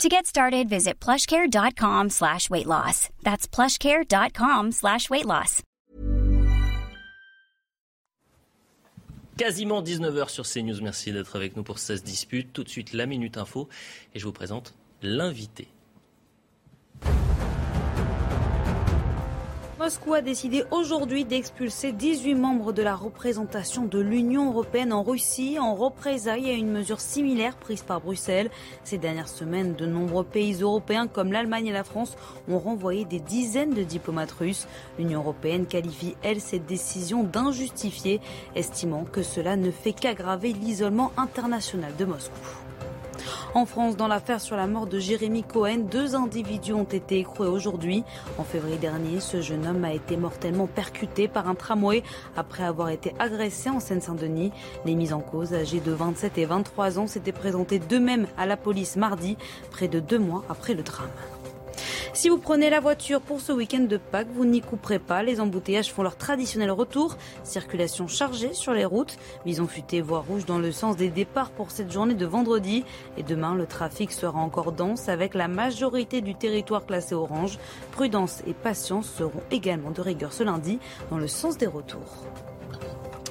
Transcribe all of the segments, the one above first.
To get started, visit plushcare.com slash weight loss. That's plushcare.com slash weight loss. Quasiment 19h sur CNews. Merci d'être avec nous pour 16 disputes. Tout de suite, la Minute Info. Et je vous présente l'invité. Moscou a décidé aujourd'hui d'expulser 18 membres de la représentation de l'Union européenne en Russie en représailles à une mesure similaire prise par Bruxelles. Ces dernières semaines, de nombreux pays européens comme l'Allemagne et la France ont renvoyé des dizaines de diplomates russes. L'Union européenne qualifie, elle, cette décision d'injustifiée, estimant que cela ne fait qu'aggraver l'isolement international de Moscou. En France, dans l'affaire sur la mort de Jérémy Cohen, deux individus ont été écroués aujourd'hui. En février dernier, ce jeune homme a été mortellement percuté par un tramway après avoir été agressé en Seine-Saint-Denis. Les mises en cause, âgés de 27 et 23 ans, s'étaient présentés d'eux-mêmes à la police mardi, près de deux mois après le drame. Si vous prenez la voiture pour ce week-end de Pâques, vous n'y couperez pas. Les embouteillages font leur traditionnel retour. Circulation chargée sur les routes. Bison futé, voie rouge dans le sens des départs pour cette journée de vendredi. Et demain, le trafic sera encore dense avec la majorité du territoire classé orange. Prudence et patience seront également de rigueur ce lundi dans le sens des retours.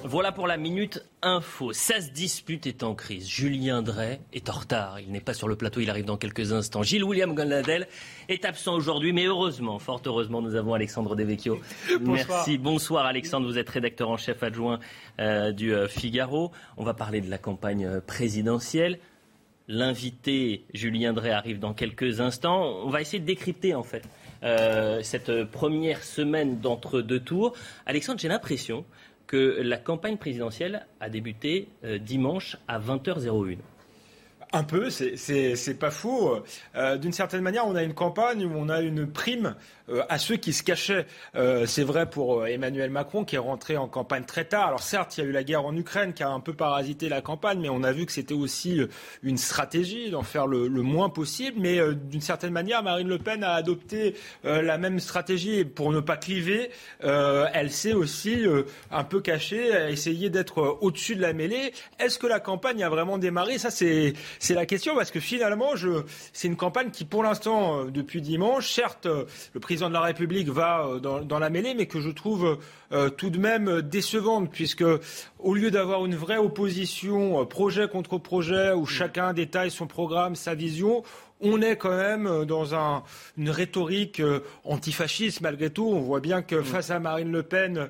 Voilà pour la minute info. 16 disputes est en crise. Julien Drey est en retard. Il n'est pas sur le plateau, il arrive dans quelques instants. Gilles William Gondadel est absent aujourd'hui, mais heureusement, fort heureusement, nous avons Alexandre Devecchio. Merci. Bonsoir Alexandre, vous êtes rédacteur en chef adjoint euh, du euh, Figaro. On va parler de la campagne euh, présidentielle. L'invité Julien Drey arrive dans quelques instants. On va essayer de décrypter en fait cette première semaine d'entre deux tours. Alexandre, j'ai l'impression que la campagne présidentielle a débuté euh, dimanche à 20h01. Un peu, c'est pas faux. Euh, d'une certaine manière, on a une campagne où on a une prime à ceux qui se cachaient. Euh, c'est vrai pour Emmanuel Macron qui est rentré en campagne très tard. Alors certes, il y a eu la guerre en Ukraine qui a un peu parasité la campagne, mais on a vu que c'était aussi une stratégie d'en faire le, moins possible. Mais d'une certaine manière, Marine Le Pen a adopté la même stratégie et pour ne pas cliver, elle s'est aussi un peu cachée, a essayé d'être au-dessus de la mêlée. Est-ce que la campagne a vraiment démarré? Ça, c'est la question parce que finalement, c'est une campagne qui, pour l'instant, euh, depuis dimanche, certes, euh, le président de la République va euh, dans, la mêlée, mais que je trouve tout de même décevante, puisque au lieu d'avoir une vraie opposition projet contre projet, où chacun détaille son programme, sa vision, on est quand même euh, dans une rhétorique euh, antifasciste malgré tout. On voit bien que mm. face à Marine Le Pen,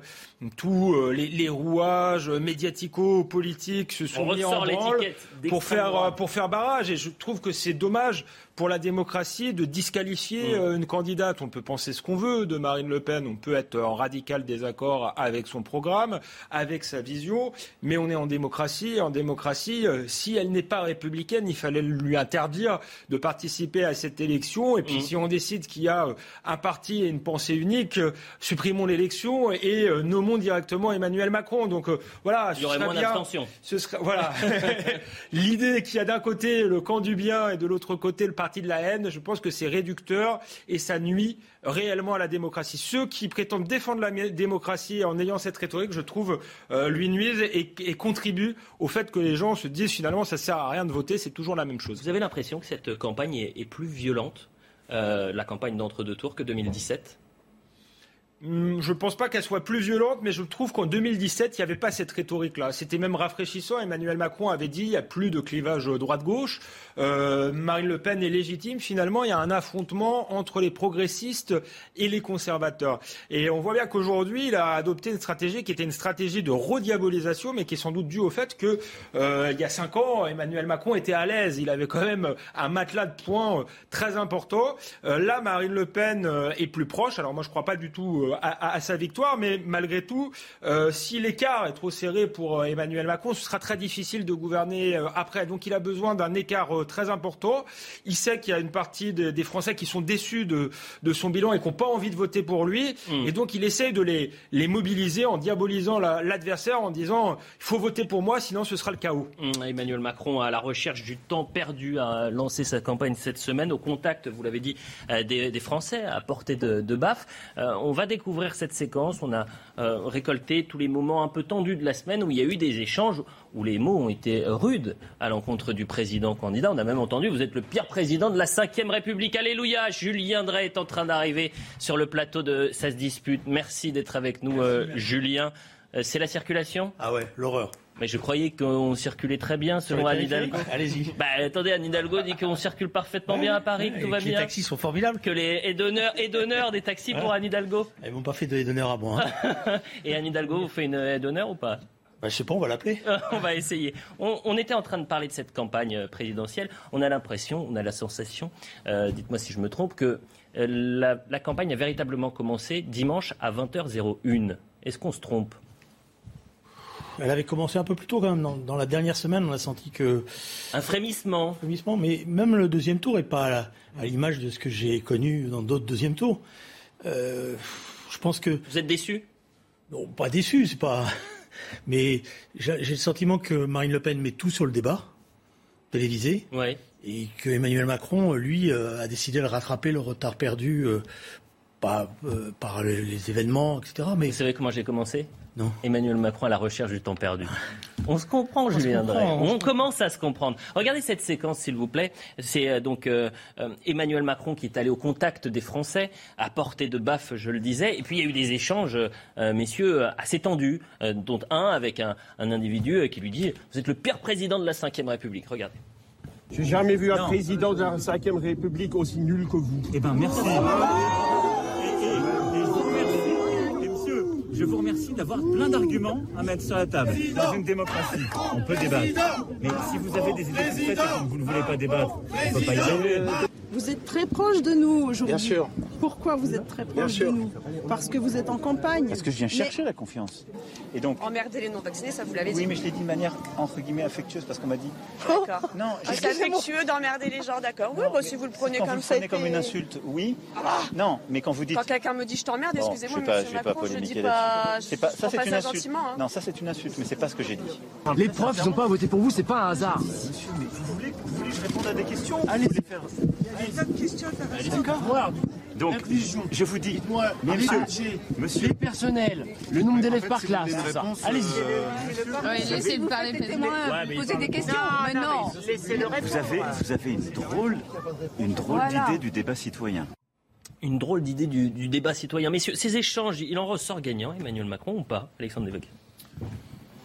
tous euh, les, rouages médiatico-politiques se sont mis en branle pour faire, pour faire barrage. Et je trouve que c'est dommage pour la démocratie de disqualifier mm. une candidate. On peut penser ce qu'on veut de Marine Le Pen, on peut être en radical désaccord avec son programme, avec sa vision, mais on est en démocratie. En démocratie, si elle n'est pas républicaine, il fallait lui interdire de participer à cette élection. Et puis, mm. si on décide qu'il y a euh, un parti et une pensée unique, euh, supprimons l'élection et euh, nommons directement Emmanuel Macron. Donc voilà, il y aurait moins d'abstention. Ce voilà l'idée qu'il y a d'un côté le camp du bien et de l'autre côté le parti de la haine. Je pense que c'est réducteur et ça nuit réellement à la démocratie. Ceux qui prétendent défendre la démocratie en ayant cette rhétorique, je trouve, lui nuisent et, contribuent au fait que les gens se disent finalement ça sert à rien de voter, c'est toujours la même chose. Vous avez l'impression que cette campagne est, plus violente, euh, la campagne d'entre-deux tours, que 2017 Hmm, je ne pense pas qu'elle soit plus violente, mais je trouve qu'en 2017, il n'y avait pas cette rhétorique-là. C'était même rafraîchissant. Emmanuel Macron avait dit il n'y a plus de clivage droite-gauche. Euh, Marine Le Pen est légitime. Finalement, il y a un affrontement entre les progressistes et les conservateurs. Et on voit bien qu'aujourd'hui, il a adopté une stratégie qui était une stratégie de rediabolisation, mais qui est sans doute due au fait que euh, il y a cinq ans, Emmanuel Macron était à l'aise. Il avait quand même un matelas de points euh, très important. là, Marine Le Pen est plus proche. Alors moi, je ne crois pas du tout à, à, sa victoire, mais malgré tout, si l'écart est trop serré pour Emmanuel Macron, ce sera très difficile de gouverner après. Donc il a besoin d'un écart très important. Il sait qu'il y a une partie des Français qui sont déçus de, de son bilan et qui n'ont pas envie de voter pour lui. Mm. Et donc il essaye de les, les mobiliser en diabolisant l'adversaire, en disant il faut voter pour moi, sinon ce sera le chaos. Mm. Emmanuel Macron, à la recherche du temps perdu, a lancé sa campagne cette semaine au contact, vous l'avez dit, euh, des, Français à portée de, de baffe. Euh, on va découvrir cette séquence. On a euh, récolté tous les moments un peu tendus de la semaine où il y a eu des échanges où les mots ont été rudes à l'encontre du président candidat. On a même entendu, vous êtes le pire président de la Ve République. Alléluia, Julien Drey est en train d'arriver sur le plateau de Ça se dispute. Merci d'être avec nous, euh, Julien. Euh, c'est la circulation? Ah ouais, l'horreur. Mais je croyais qu'on circulait très bien selon Anne Hidalgo. Allez-y. Bah, attendez, Anne Hidalgo dit qu'on circule parfaitement bien à Paris, que tout va bien. Les taxis sont formidables. Que les et d'honneur des taxis pour Anne Hidalgo. Ils m'ont pas fait de d'honneur à moi. Hein. et Anne Hidalgo vous fait une aide d'honneur ou pas? Bah, je sais pas, on va l'appeler. on va essayer. On, était en train de parler de cette campagne euh, présidentielle. On a l'impression, on a la sensation, euh, dites-moi si je me trompe, que euh, la, la, campagne a véritablement commencé dimanche à 20h01. Est-ce qu'on se trompe? Elle avait commencé un peu plus tôt quand même. Dans, la dernière semaine, on a senti que. Un frémissement. Un frémissement, mais même le deuxième tour n'est pas à l'image de ce que j'ai connu dans d'autres deuxièmes tours. je pense que. Vous êtes déçu? Non, pas déçu, c'est pas. Mais j'ai le sentiment que Marine Le Pen met tout sur le débat télévisé. Et que Emmanuel Macron, lui, euh, a décidé de rattraper le retard perdu euh, euh, par les événements, etc. Mais... Vous savez comment j'ai commencé? Non. Emmanuel Macron à la recherche du temps perdu. On se comprend, Julien Drey. On, commence à se comprendre. Regardez cette séquence, s'il vous plaît. C'est euh, donc euh, euh, Emmanuel Macron qui est allé au contact des Français, à portée de baffe, je le disais. Et puis il y a eu des échanges, messieurs, assez tendus, dont un avec un, individu qui lui dit Vous êtes le pire président de la Ve République. Regardez. J'ai jamais vu un président de la Ve République aussi nul que vous. Eh bien, merci. Je vous remercie d'avoir plein d'arguments à mettre sur la table. Dans une démocratie, on peut débattre. Mais si vous avez des idées faites et que vous ne voulez pas débattre, on ne peut pas y arriver. Vous êtes très proche de nous aujourd'hui. Bien sûr. Pourquoi vous êtes très proche de nous Parce que vous êtes en campagne. Parce que je viens chercher la confiance. Et donc. Emmerder les non-vaccinés, ça vous l'avez dit. Oui, mais je l'ai dit de manière entre guillemets affectueuse parce qu'on m'a dit. D'accord. Non, ah, c'est affectueux d'emmerder les gens, d'accord. Oui, bah, si vous le prenez comme ça. Vous le prenez comme une insulte, oui. Ah. Non, mais quand vous dites. Quand quelqu'un me dit je t'emmerde, excusez-moi, je monsieur pas, Macron, je dis pas. pas ça, c'est une insulte. Hein. Non, ça, c'est une insulte, mais c'est pas ce que j'ai dit. Les profs, ils n'ont pas voté pour vous, c'est pas un hasard. Monsieur, mais vous voulez, je réponde à des questions. Allez, faire. Il y a des questions donc, je vous dis, mais monsieur, monsieur, les personnels, le nombre d'élèves par classe, allez-y. Oui, laissez me parler, poser des questions, mais non. Vous avez, vous avez une drôle, une drôle d'idée du débat citoyen. Une drôle d'idée du, débat citoyen. Messieurs, ces échanges, il en ressort gagnant, Emmanuel Macron ou pas, Alexandre Devec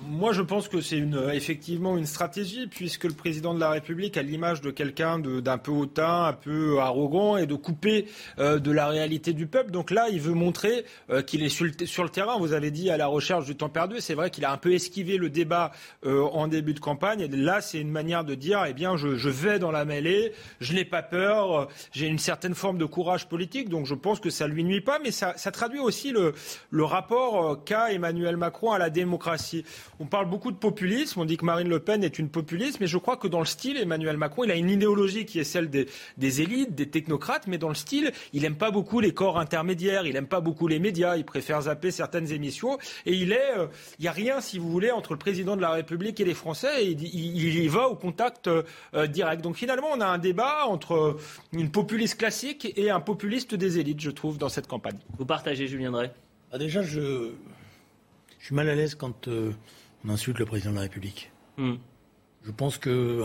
moi, je pense que c'est une, effectivement une stratégie, puisque le président de la République a l'image de quelqu'un d'un peu hautain, un peu arrogant, et de couper euh, de la réalité du peuple. Donc là, il veut montrer euh, qu'il est sur le, terrain. Vous avez dit à la recherche du temps perdu. C'est vrai qu'il a un peu esquivé le débat euh, en début de campagne. Et là, c'est une manière de dire, eh bien, je, je vais dans la mêlée, je n'ai pas peur, j'ai une certaine forme de courage politique. Donc je pense que ça lui nuit pas, mais ça, ça traduit aussi le, le rapport qu'a Emmanuel Macron à la démocratie. On parle beaucoup de populisme, on dit que Marine Le Pen est une populiste, mais je crois que dans le style, Emmanuel Macron, il a une idéologie qui est celle des, élites, des technocrates, mais dans le style, il n'aime pas beaucoup les corps intermédiaires, il n'aime pas beaucoup les médias, il préfère zapper certaines émissions, et il est, euh, il n'y a rien, si vous voulez, entre le président de la République et les Français, et il, y va au contact euh, direct. Donc finalement, on a un débat entre une populiste classique et un populiste des élites, je trouve, dans cette campagne. Vous partagez, Julien Drey? Ah, Déjà, je, je suis mal à l'aise quand euh, on insulte le président de la République. Hmm. Je pense que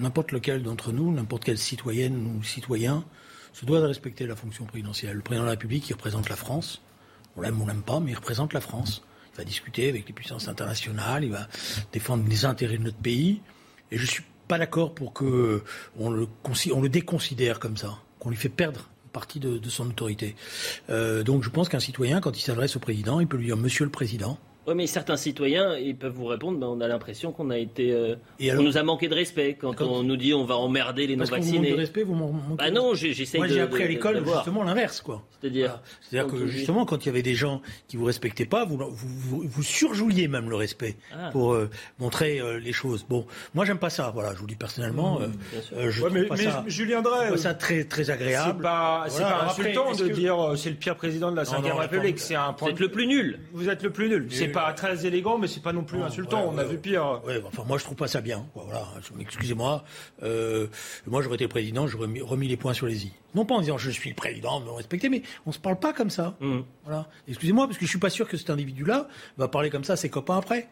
n'importe lequel d'entre nous, n'importe quelle citoyenne ou citoyen, se doit de respecter la fonction présidentielle. Le président de la République, il représente la France. On l'aime ou on l'aime pas, mais il représente la France. Il va discuter avec les puissances internationales, il va défendre les intérêts de notre pays. Et je ne suis pas d'accord pour qu'on le, on le déconsidère comme ça, qu'on lui fait perdre une partie de, son autorité. Euh, donc je pense qu'un citoyen, quand il s'adresse au président, il peut lui dire Monsieur le Président, Oui, mais certains citoyens, ils peuvent vous répondre, ben, on a l'impression qu'on a été, euh, on nous a manqué de respect quand, on nous dit on va emmerder les non-vaccinés. Vous de respect, vous manquez bah non, j'essaie Moi, j'ai appris à l'école justement l'inverse, quoi. C'est-à-dire, c'est-à-dire que justement, quand il y avait des gens qui vous respectaient pas, vous vous, vous, surjouliez même le respect ah. pour euh, montrer euh, les choses. Bon, moi, j'aime pas ça. Voilà, je vous dis personnellement, mmh, je mais, pas mais ça, Julien Drey, ça très très agréable. C'est pas, pas insultant de dire c'est le pire président de la Ve République. C'est un point. Vous êtes le plus nul. Vous êtes le plus nul. C'est pas très élégant mais c'est pas non plus insultant. on a vu pire. enfin, moi, je trouve pas ça bien. Voilà, excusez-moi. Euh, moi, j'aurais été président, j'aurais remis, les points sur les i. Non pas en disant je suis le président, me respecter, mais on se parle pas comme ça. Mmh. Voilà. Excusez-moi, parce que je suis pas sûr que cet individu-là va parler comme ça à ses copains après.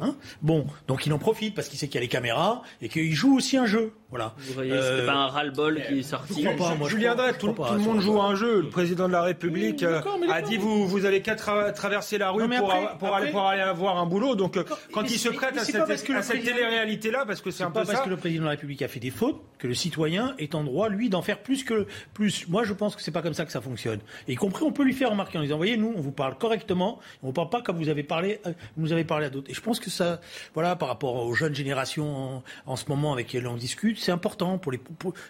Hein bon, donc il en profite parce qu'il sait qu'il y a les caméras et qu'il joue aussi un jeu. Voilà. Vous voyez, euh, pas un ras-le-bol qui est sorti. pas, moi, Julien Drey, tout, le monde joue un jeu. Le président de la République euh, a dit vous, vous avez qu'à traverser la rue pour, pour, aller, pour aller avoir un boulot. Donc euh, quand il se prête à cette, cette télé-réalité-là, parce que c'est un peu pas parce que le président de la République a fait des fautes que le citoyen est en droit, lui, d'en faire plus que plus. Moi, je pense que c'est pas comme ça que ça fonctionne. Et y compris, on peut lui faire remarquer en disant, voyez, nous, on vous parle correctement, on ne parle pas comme vous avez parlé, vous avez parlé à d'autres. Et je pense que ça, voilà, par rapport aux jeunes générations en, ce moment avec lesquelles on discute, c'est important pour les.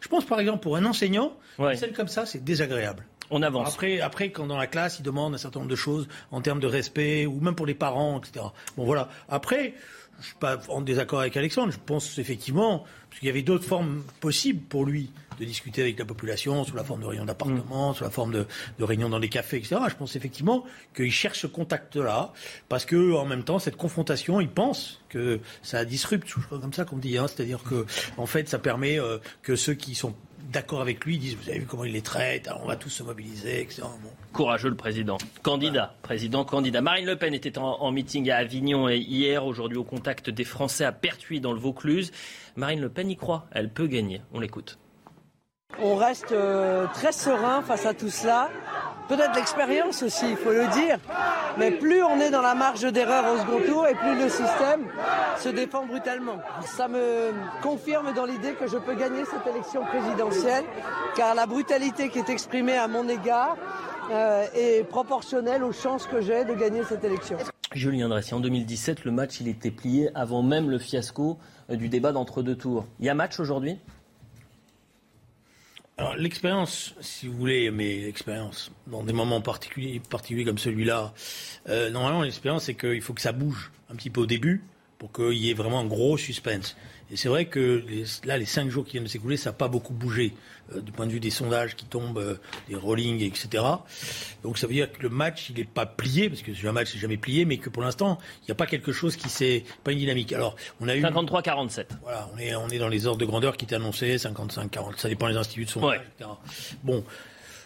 je pense par exemple pour un enseignant, ouais. celle comme ça, c'est désagréable. On avance. Après, après, quand dans la classe, il demande un certain nombre de choses en termes de respect, ou même pour les parents, etc. Bon, voilà. Après, je suis pas en désaccord avec Alexandre. Je pense effectivement, parce qu'il y avait d'autres formes possibles pour lui de discuter avec la population sous la forme de réunions d'appartement, mm. sous la forme de, de, réunions dans des cafés, etc. Je pense effectivement qu'il cherche ce contact-là parce que en même temps, cette confrontation, il pense que ça disrupte, je crois comme ça qu'on dit, hein, c'est-à-dire que en fait, ça permet euh, que ceux qui sont d'accord avec lui disent vous avez vu comment il les traite, on va tous se mobiliser, etc. Courageux le président. Candidat, président candidat. Marine Le Pen était en, meeting à Avignon et hier, aujourd'hui au contact des Français à Pertuis dans le Vaucluse. Marine Le Pen y croit, elle peut gagner. On l'écoute. On reste euh, très serein face à tout cela. Peut-être l'expérience aussi, il faut le dire. Mais plus on est dans la marge d'erreur au second tour et plus le système se défend brutalement. Ça me confirme dans l'idée que je peux gagner cette élection présidentielle, car la brutalité qui est exprimée à mon égard euh, est proportionnelle aux chances que j'ai de gagner cette élection. Julien Dressi, en 2017, le match il était plié avant même le fiasco euh, du débat d'entre-deux tours. Il y a match aujourd'hui? L'expérience, si vous voulez, mais l'expérience, dans des moments particuliers, particuliers comme celui-là, euh, normalement l'expérience c'est qu'il faut que ça bouge un petit peu au début pour qu'il y ait vraiment un gros suspense. Et c'est vrai que là, les cinq jours qui viennent de s'écouler, ça n'a pas beaucoup bougé euh, du point de vue des sondages qui tombent, euh, des rollings, etc. Donc ça veut dire que le match, il n'est pas plié, parce que un match n'est jamais plié, mais que pour l'instant, il n'y a pas quelque chose qui s'est, pas une dynamique. Alors, on a eu 53-47. Voilà, on est, on est dans les ordres de grandeur qui étaient annoncés, 55-40. Ça dépend des instituts de sondage, etc. Bon,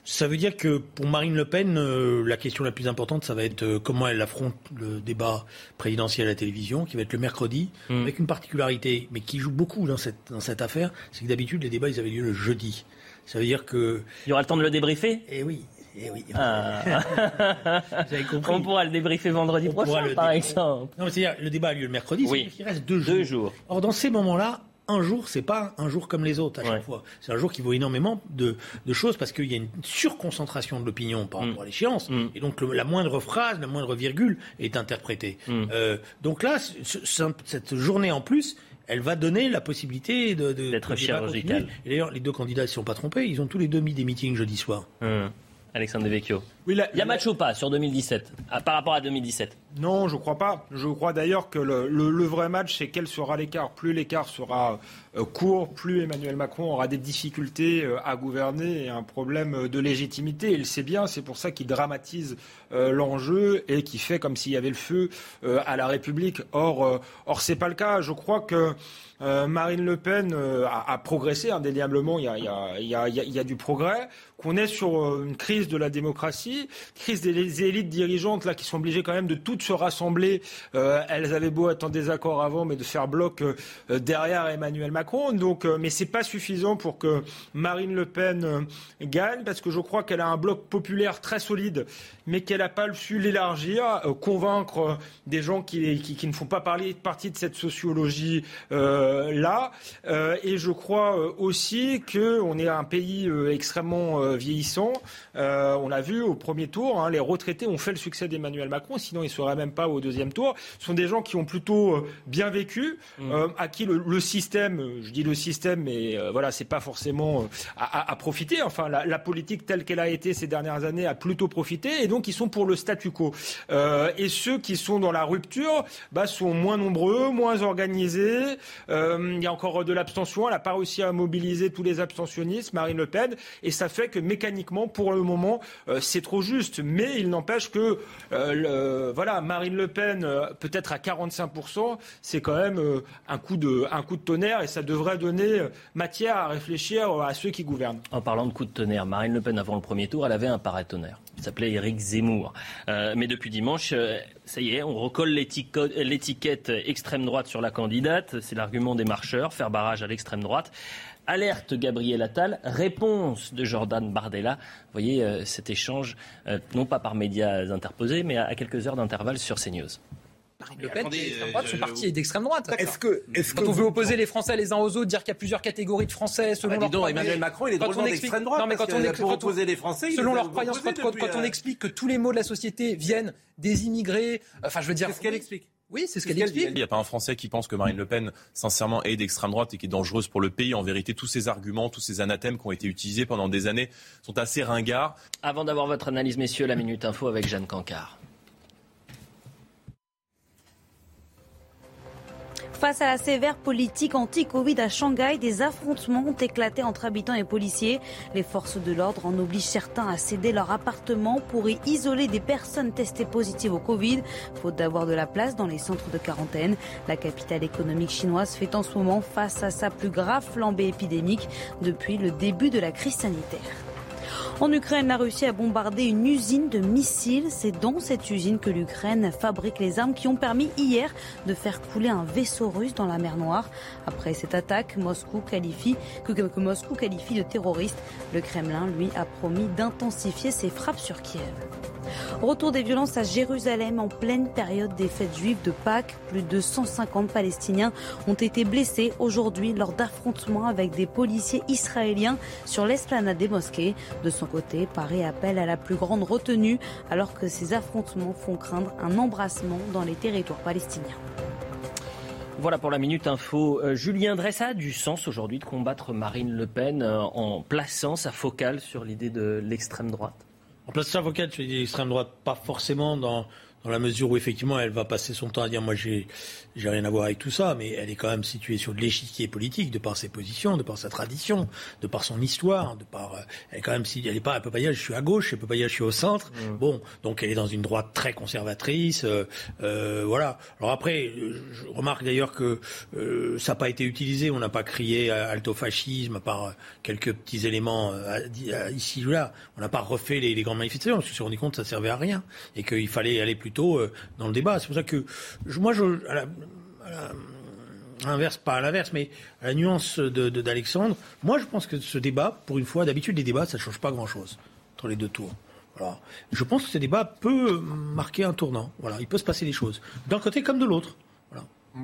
ça veut dire que pour Marine Le Pen, euh, la question la plus importante, ça va être euh, comment elle affronte le débat présidentiel à la télévision, qui va être le mercredi, hmm. avec une particularité, mais qui joue beaucoup dans cette, dans cette affaire, c'est que d'habitude, les débats, ils avaient lieu le jeudi. Ça veut dire que... Il y aura le temps de le débriefer? Eh oui. Eh oui. Ah. compris. On pourra le débriefer vendredi prochain, par exemple. Non, c'est-à-dire, le débat a lieu le mercredi, oui. il reste deux jours. Deux jours. Or, dans ces moments-là, un jour, c'est pas un jour comme les autres à chaque fois. C'est un jour qui vaut énormément de, choses parce qu'il y a une surconcentration de l'opinion par rapport à mm. l'échéance. Mm. Et donc la moindre phrase, la moindre virgule est interprétée. Mm. Euh, donc là, cette journée en plus, elle va donner la possibilité de, d'être chirurgicale. D'ailleurs, les deux candidats ne sont pas trompés. Ils ont tous les deux mis des meetings jeudi soir. Alexandre Devecchio. Oui, il y a match ou pas sur 2017 ah, par rapport à 2017 Non, je crois pas. Je crois d'ailleurs que le, vrai match, c'est quel sera l'écart. Plus l'écart sera euh, court, plus Emmanuel Macron aura des difficultés euh, à gouverner et un problème de légitimité. Il sait bien, c'est pour ça qu'il dramatise euh, l'enjeu et qu'il fait comme s'il y avait le feu à la République. Or, or c'est pas le cas. Je crois que Marine Le Pen a, progressé indéniablement. Il y a, il y a du progrès. Qu'on est sur une crise de la démocratie crise des élites dirigeantes là qui sont obligées quand même de toutes se rassembler. Euh, elles avaient beau être en désaccord avant, mais de faire bloc euh, derrière Emmanuel Macron. Donc, euh, mais c'est pas suffisant pour que Marine Le Pen gagne, parce que je crois qu'elle a un bloc populaire très solide, mais qu'elle n'a pas su l'élargir, convaincre des gens qui, qui, ne font pas parler, partie de cette sociologie là. et je crois aussi qu'on est un pays extrêmement vieillissant. on l'a vu au premier tour. Hein. Les retraités ont fait le succès d'Emmanuel Macron, sinon il ne serait même pas au deuxième tour. Ce sont des gens qui ont plutôt bien vécu, mmh. à qui le, système, je dis le système, mais voilà, c'est pas forcément à, à, profiter. Enfin, la, la politique telle qu'elle a été ces dernières années a plutôt profité, et donc ils sont pour le statu quo. et ceux qui sont dans la rupture bah, sont moins nombreux, moins organisés. il y a encore de l'abstention. Elle n'a pas réussi à mobiliser tous les abstentionnistes, Marine Le Pen, et ça fait que mécaniquement, pour le moment, euh, c'est trop juste. Mais il n'empêche que, euh, voilà, Marine Le Pen, euh, peut-être à 45%, c'est quand même un coup de, un coup de tonnerre, et ça devrait donner matière à réfléchir à ceux qui gouvernent. En parlant de coup de tonnerre, Marine Le Pen, avant le premier tour, elle avait un paratonnerre. Il s'appelait Éric Zemmour. mais depuis dimanche, ça y est, on recolle l'étiquette extrême droite sur la candidate. C'est l'argument des marcheurs, faire barrage à l'extrême droite. Alerte Gabriel Attal, réponse de Jordan Bardella. Vous voyez euh, cet échange, euh, non pas par médias interposés, mais à, quelques heures d'intervalle sur CNews. Marine Le Pen, droite, est d'extrême droite. Est-ce que, est Quand on veut opposer les Français les uns aux autres, dire qu'il y a plusieurs catégories de Français selon bah, leur Emmanuel Macron, il est drôlement d'extrême droite. Non, mais quand on pour opposer les Français, selon leurs croyances, quand, on explique que tous les maux de la société viennent des immigrés, enfin, je veux dire. Qu'est-ce qu'elle explique? Oui, c'est ce qu'elle explique. Il n'y a pas un Français qui pense que Marine Le Pen, sincèrement, est d'extrême droite et qui est dangereuse pour le pays. En vérité, tous ces arguments, tous ces anathèmes qui ont été utilisés pendant des années sont assez ringards. Avant d'avoir votre analyse, messieurs, la Minute Info avec Jeanne Cancard. Face à la sévère politique anti-Covid à Shanghai, des affrontements ont éclaté entre habitants et policiers. Les forces de l'ordre en obligent certains à céder leur appartement pour y isoler des personnes testées positives au Covid, faute d'avoir de la place dans les centres de quarantaine. La capitale économique chinoise fait en ce moment face à sa plus grave flambée épidémique depuis le début de la crise sanitaire. En Ukraine, la Russie a bombardé une usine de missiles. C'est dans cette usine que l'Ukraine fabrique les armes qui ont permis hier de faire couler un vaisseau russe dans la mer Noire. Après cette attaque, Moscou qualifie, Moscou qualifie de terroriste. Le Kremlin, lui, a promis d'intensifier ses frappes sur Kiev. Retour des violences à Jérusalem en pleine période des fêtes juives de Pâques. Plus de 150 Palestiniens ont été blessés aujourd'hui lors d'affrontements avec des policiers israéliens sur l'esplanade des mosquées. De son côté, Paris appelle à la plus grande retenue alors que ces affrontements font craindre un embrassement dans les territoires palestiniens. Voilà pour la Minute Info. Euh, Julien Dressa a du sens aujourd'hui de combattre Marine Le Pen euh, en plaçant sa focale sur l'idée de l'extrême droite en place avocate, je dis l'extrême droite, pas forcément dans dans la mesure où effectivement elle va passer son temps à dire moi j'ai j'ai rien à voir avec tout ça, mais elle est quand même située sur de l'échiquier politique de par ses positions, de par sa tradition, de par son histoire, de par euh, elle est quand même si elle est pas elle peut pas dire je suis à gauche, elle peut pas dire je suis au centre. Mmh. Bon, donc elle est dans une droite très conservatrice, euh, euh, voilà. Alors après, je remarque d'ailleurs que euh, ça n'a pas été utilisé, on n'a pas crié alto fascisme à part quelques petits éléments ici ou là, on n'a pas refait les, les grandes manifestations parce que se rendu compte que ça servait à rien et qu'il fallait aller euh, dans le débat. C'est pour ça que moi, je, à l'inverse, pas à l'inverse, mais à la nuance d'Alexandre, de, moi je pense que ce débat, pour une fois, d'habitude les débats, ça ne change pas grand-chose entre les deux tours. Voilà. Je pense que ce débat peut marquer un tournant. Voilà, il peut se passer des choses, d'un côté comme de l'autre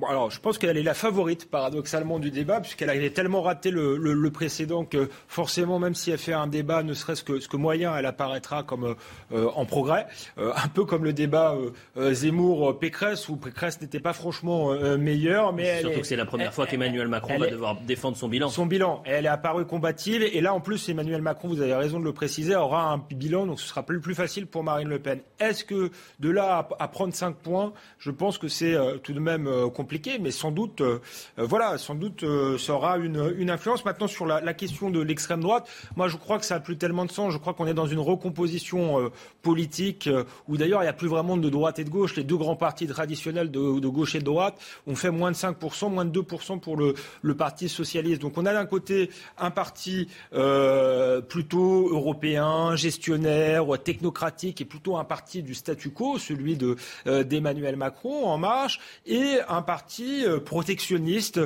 alors, je pense qu'elle est la favorite, paradoxalement, du débat, puisqu'elle a tellement raté le, le, précédent que forcément, même si elle fait un débat, ne serait-ce que, ce que moyen, elle apparaîtra comme euh, en progrès. Euh, un peu comme le débat euh, Zemmour-Pécresse, où Pécresse n'était pas franchement meilleur. Mais Surtout que c'est la première fois qu'Emmanuel Macron va devoir défendre son bilan. Son bilan. Elle est apparue combative. Et là, en plus, Emmanuel Macron, vous avez raison de le préciser, aura un bilan, donc ce sera plus, plus facile pour Marine Le Pen. Est-ce que de là à, prendre 5 points, je pense que c'est tout de même compliqué, mais sans doute, euh, euh, voilà, sans doute, euh, ça aura une, influence. Maintenant, sur la, question de l'extrême droite, moi, je crois que ça n'a plus tellement de sens. Je crois qu'on est dans une recomposition politique où d'ailleurs, il n'y a plus vraiment de droite et de gauche. Les deux grands partis traditionnels de, gauche et de droite ont fait moins de 5%, moins de 2% pour le, le Parti socialiste. Donc, on a d'un côté un parti plutôt européen, gestionnaire, technocratique, et plutôt un parti du statu quo, celui de d'Emmanuel Macron, En Marche, et un parti parti protectionniste,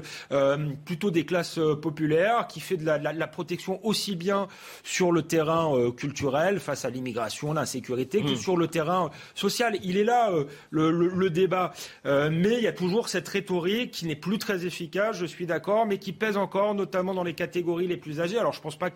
plutôt des classes populaires, qui fait de la, protection aussi bien sur le terrain culturel face à l'immigration, l'insécurité, que hmm. sur le terrain social. Il est là le, débat, mais il y a toujours cette rhétorique qui n'est plus très efficace, je suis d'accord, mais qui pèse encore, notamment dans les catégories les plus âgées. Alors je ne pense pas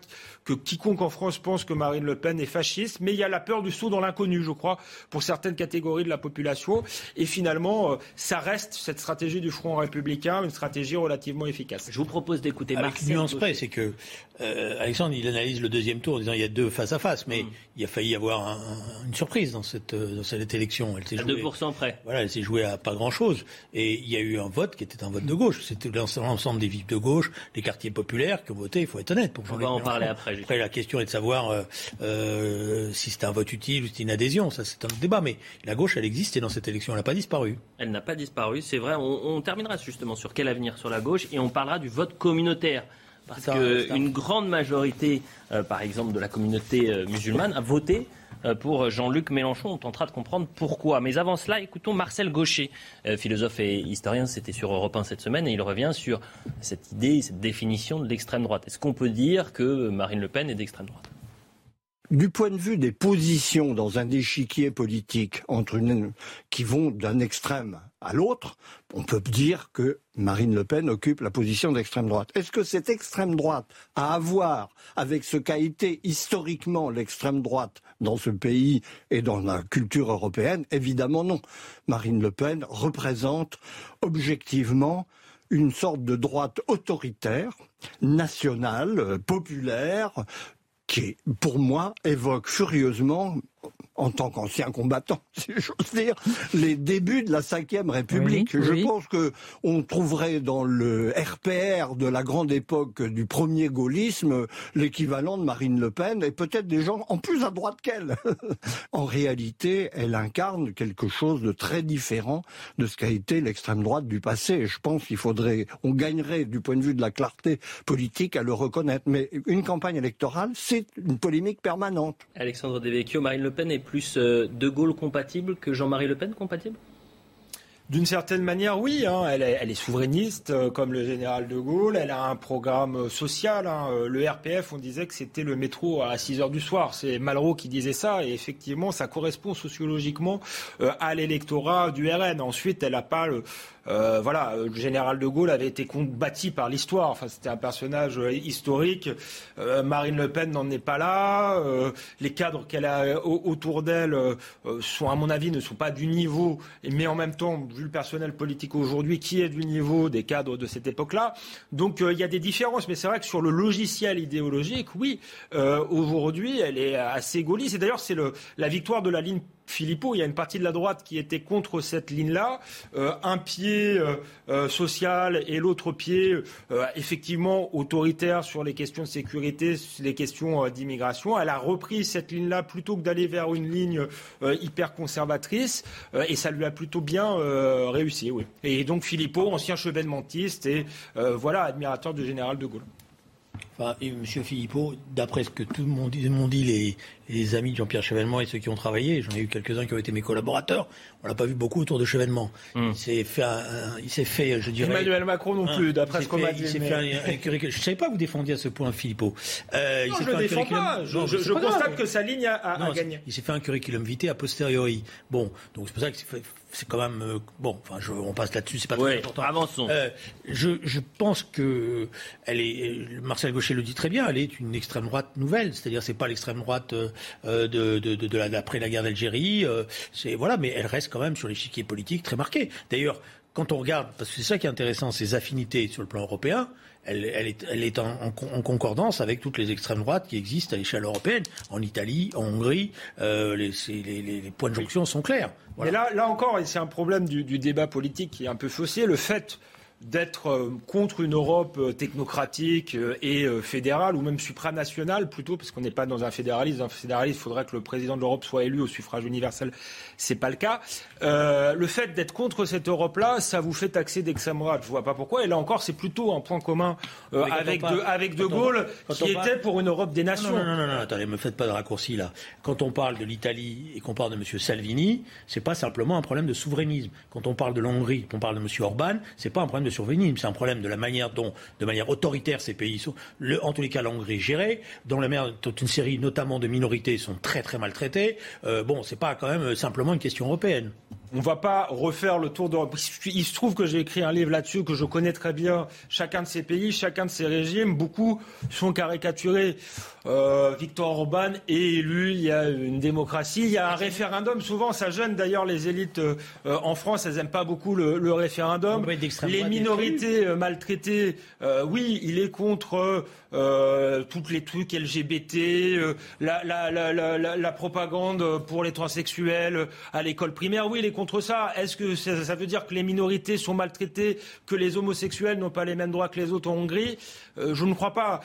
que quiconque en France pense que Marine Le Pen est fasciste, mais il y a la peur du saut dans l'inconnu, je crois, pour certaines catégories de la population. Et finalement, euh, ça reste cette stratégie du Front républicain, une stratégie relativement efficace. Je vous propose d'écouter Avec une nuance près, c'est que euh, Alexandre, il analyse le deuxième tour en disant il y a deux face à face, mais mm. il a failli y avoir une surprise dans cette, euh, dans cette élection. Elle à 2% près. Voilà, elle s'est jouée à pas grand-chose. Et il y a eu un vote qui était un vote de gauche. C'était l'ensemble des villes de gauche, les quartiers populaires qui ont voté, il faut être honnête. Pour On va en parler après. Après, la question est de savoir euh, si c'était un vote utile ou si c'était une adhésion. Ça, c'est un débat. Mais la gauche, elle existe et dans cette élection, elle n'a pas disparu. Elle n'a pas disparu, c'est vrai. On, on terminera justement sur quel avenir sur la gauche et on parlera du vote communautaire. Parce qu'une grande majorité, euh, par exemple, de la communauté euh, musulmane a voté euh, pour Jean-Luc Mélenchon. On tentera de comprendre pourquoi. Mais avant cela, écoutons Marcel Gaucher, philosophe et historien. C'était sur Europe 1 cette semaine et il revient sur cette idée, cette définition de l'extrême droite. Est-ce qu'on peut dire que Marine Le Pen est d'extrême droite? Du point de vue des positions dans un échiquier politique entre une, qui vont d'un extrême à l'autre, on peut dire que Marine Le Pen occupe la position d'extrême droite. Est-ce que cette extrême droite a à voir avec ce qu'a été historiquement l'extrême droite dans ce pays et dans la culture européenne? Évidemment non. Marine Le Pen représente objectivement une sorte de droite autoritaire, nationale, populaire, qui, pour moi, évoque furieusement en tant qu'ancien combattant, si j'ose dire, les débuts de la Ve République. je pense que on trouverait dans le RPR de la grande époque du premier gaullisme l'équivalent de Marine Le Pen et peut-être des gens en plus à droite qu'elle. en réalité, elle incarne quelque chose de très différent de ce qu'a été l'extrême droite du passé. je pense qu'il faudrait, on gagnerait du point de vue de la clarté politique à le reconnaître. Mais une campagne électorale, c'est une polémique permanente. Alexandre Devecchio, Marine Le Pen est plus euh, De Gaulle compatible que Jean-Marie Le Pen compatible? D'une certaine manière, oui. Hein. Elle, est, souverainiste, euh, comme le général de Gaulle. Elle a un programme euh, social. Hein. Le RPF, on disait que c'était le métro à 6 heures du soir. C'est Malraux qui disait ça. Et effectivement, ça correspond sociologiquement à l'électorat du RN. Ensuite, elle n'a pas le, euh, voilà, le général de Gaulle avait été bâti par l'histoire. Enfin, c'était un personnage euh, historique. Euh, Marine Le Pen n'en est pas là. les cadres qu'elle a autour d'elle sont, à mon avis, ne sont pas du niveau. Mais en même temps, vu le personnel politique aujourd'hui, qui est du niveau des cadres de cette époque-là Donc, il y a des différences. Mais c'est vrai que sur le logiciel idéologique, oui, aujourd'hui, elle est assez gaulliste. Et d'ailleurs, c'est la victoire de la ligne Philippot, il y a une partie de la droite qui était contre cette ligne-là. Euh, un pied euh, euh, social et l'autre pied effectivement autoritaire sur les questions de sécurité, les questions d'immigration. Elle a repris cette ligne-là plutôt que d'aller vers une ligne hyper conservatrice et ça lui a plutôt bien réussi. Et donc Philippot, ancien chevènementiste et voilà admirateur du général de Gaulle. Enfin, M. Philippot, d'après ce que tout le monde, dit, les, les amis de Jean-Pierre Chevènement et ceux qui ont travaillé, j'en ai eu quelques-uns qui ont été mes collaborateurs, on l'a pas vu beaucoup autour de Chevènement. Hmm. Il s'est fait, il s'est fait, je dirais. Emmanuel Macron non plus, d'après ce qu'on m'a dit. Je ne savais pas que vous défendiez à ce point Philippot. Euh, non, je ne défends pas. Je, je, constate que sa ligne a, a, gagné. Il s'est fait un curriculum vitae a posteriori. Bon, donc c'est pour ça que c'est quand même euh, bon. Enfin, je, on passe là-dessus, c'est pas très important. Avançons. Euh, je, je, pense que elle est. Marcel Gaucher le dit très bien. Elle est une extrême droite nouvelle, c'est-à-dire c'est pas l'extrême droite euh, de, de, de, la, d'après la guerre d'Algérie. Euh, c'est voilà, mais elle reste quand même sur l'échiquier politique très marqué. D'ailleurs, quand on regarde, parce que c'est ça qui est intéressant, ses affinités sur le plan européen, elle, elle est, elle est en, concordance avec toutes les extrêmes droites qui existent à l'échelle européenne, en Italie, en Hongrie. Euh, les, les, les, points de jonction sont clairs. Mais là, là encore, et c'est un problème du, du, débat politique qui est un peu faussé, le fait d'être euh, contre une Europe euh, technocratique euh, et fédérale, ou même supranationale plutôt, parce qu'on n'est pas dans un fédéralisme. Dans un fédéralisme, il faudrait que le président de l'Europe soit élu au suffrage universel. C'est pas le cas. le fait d'être contre cette Europe-là, ça vous fait taxer d'extrême droite. Je vois pas pourquoi. Et là encore, c'est plutôt un point commun avec, de, avec De Gaulle, qui était pour une Europe des nations. Non, non, non, non, attendez, me faites pas de raccourci là. Quand on parle de l'Italie et qu'on parle de M. Salvini, c'est pas simplement un problème de souverainisme. Quand on parle de l'Hongrie, qu'on parle de M. Orban, c'est pas un problème de souverainisme, c'est un problème de la manière dont, de manière autoritaire, ces pays sont, en tous les cas, l'Hongrie gérée, dont la mer, toute une série, notamment de minorités, sont très très maltraitées. Euh, bon, c'est pas quand même simplement une question européenne. On va pas refaire le tour d'Europe. Il se trouve que j'ai écrit un livre là-dessus, que je connais très bien chacun de ces pays, chacun de ces régimes. Beaucoup sont caricaturés. Euh, Victor Orban est élu, il y a une démocratie, il y a un référendum. Souvent, ça gêne d'ailleurs les élites euh, en France, elles n'aiment pas beaucoup le, référendum. Les minorités euh, maltraitées, oui, il est contre toutes les trucs LGBT, la, la, propagande pour les transsexuels à l'école primaire. Oui, il est contre ça. Est-ce que ça, veut dire que les minorités sont maltraitées, que les homosexuels n'ont pas les mêmes droits que les autres en Hongrie? Je ne crois pas.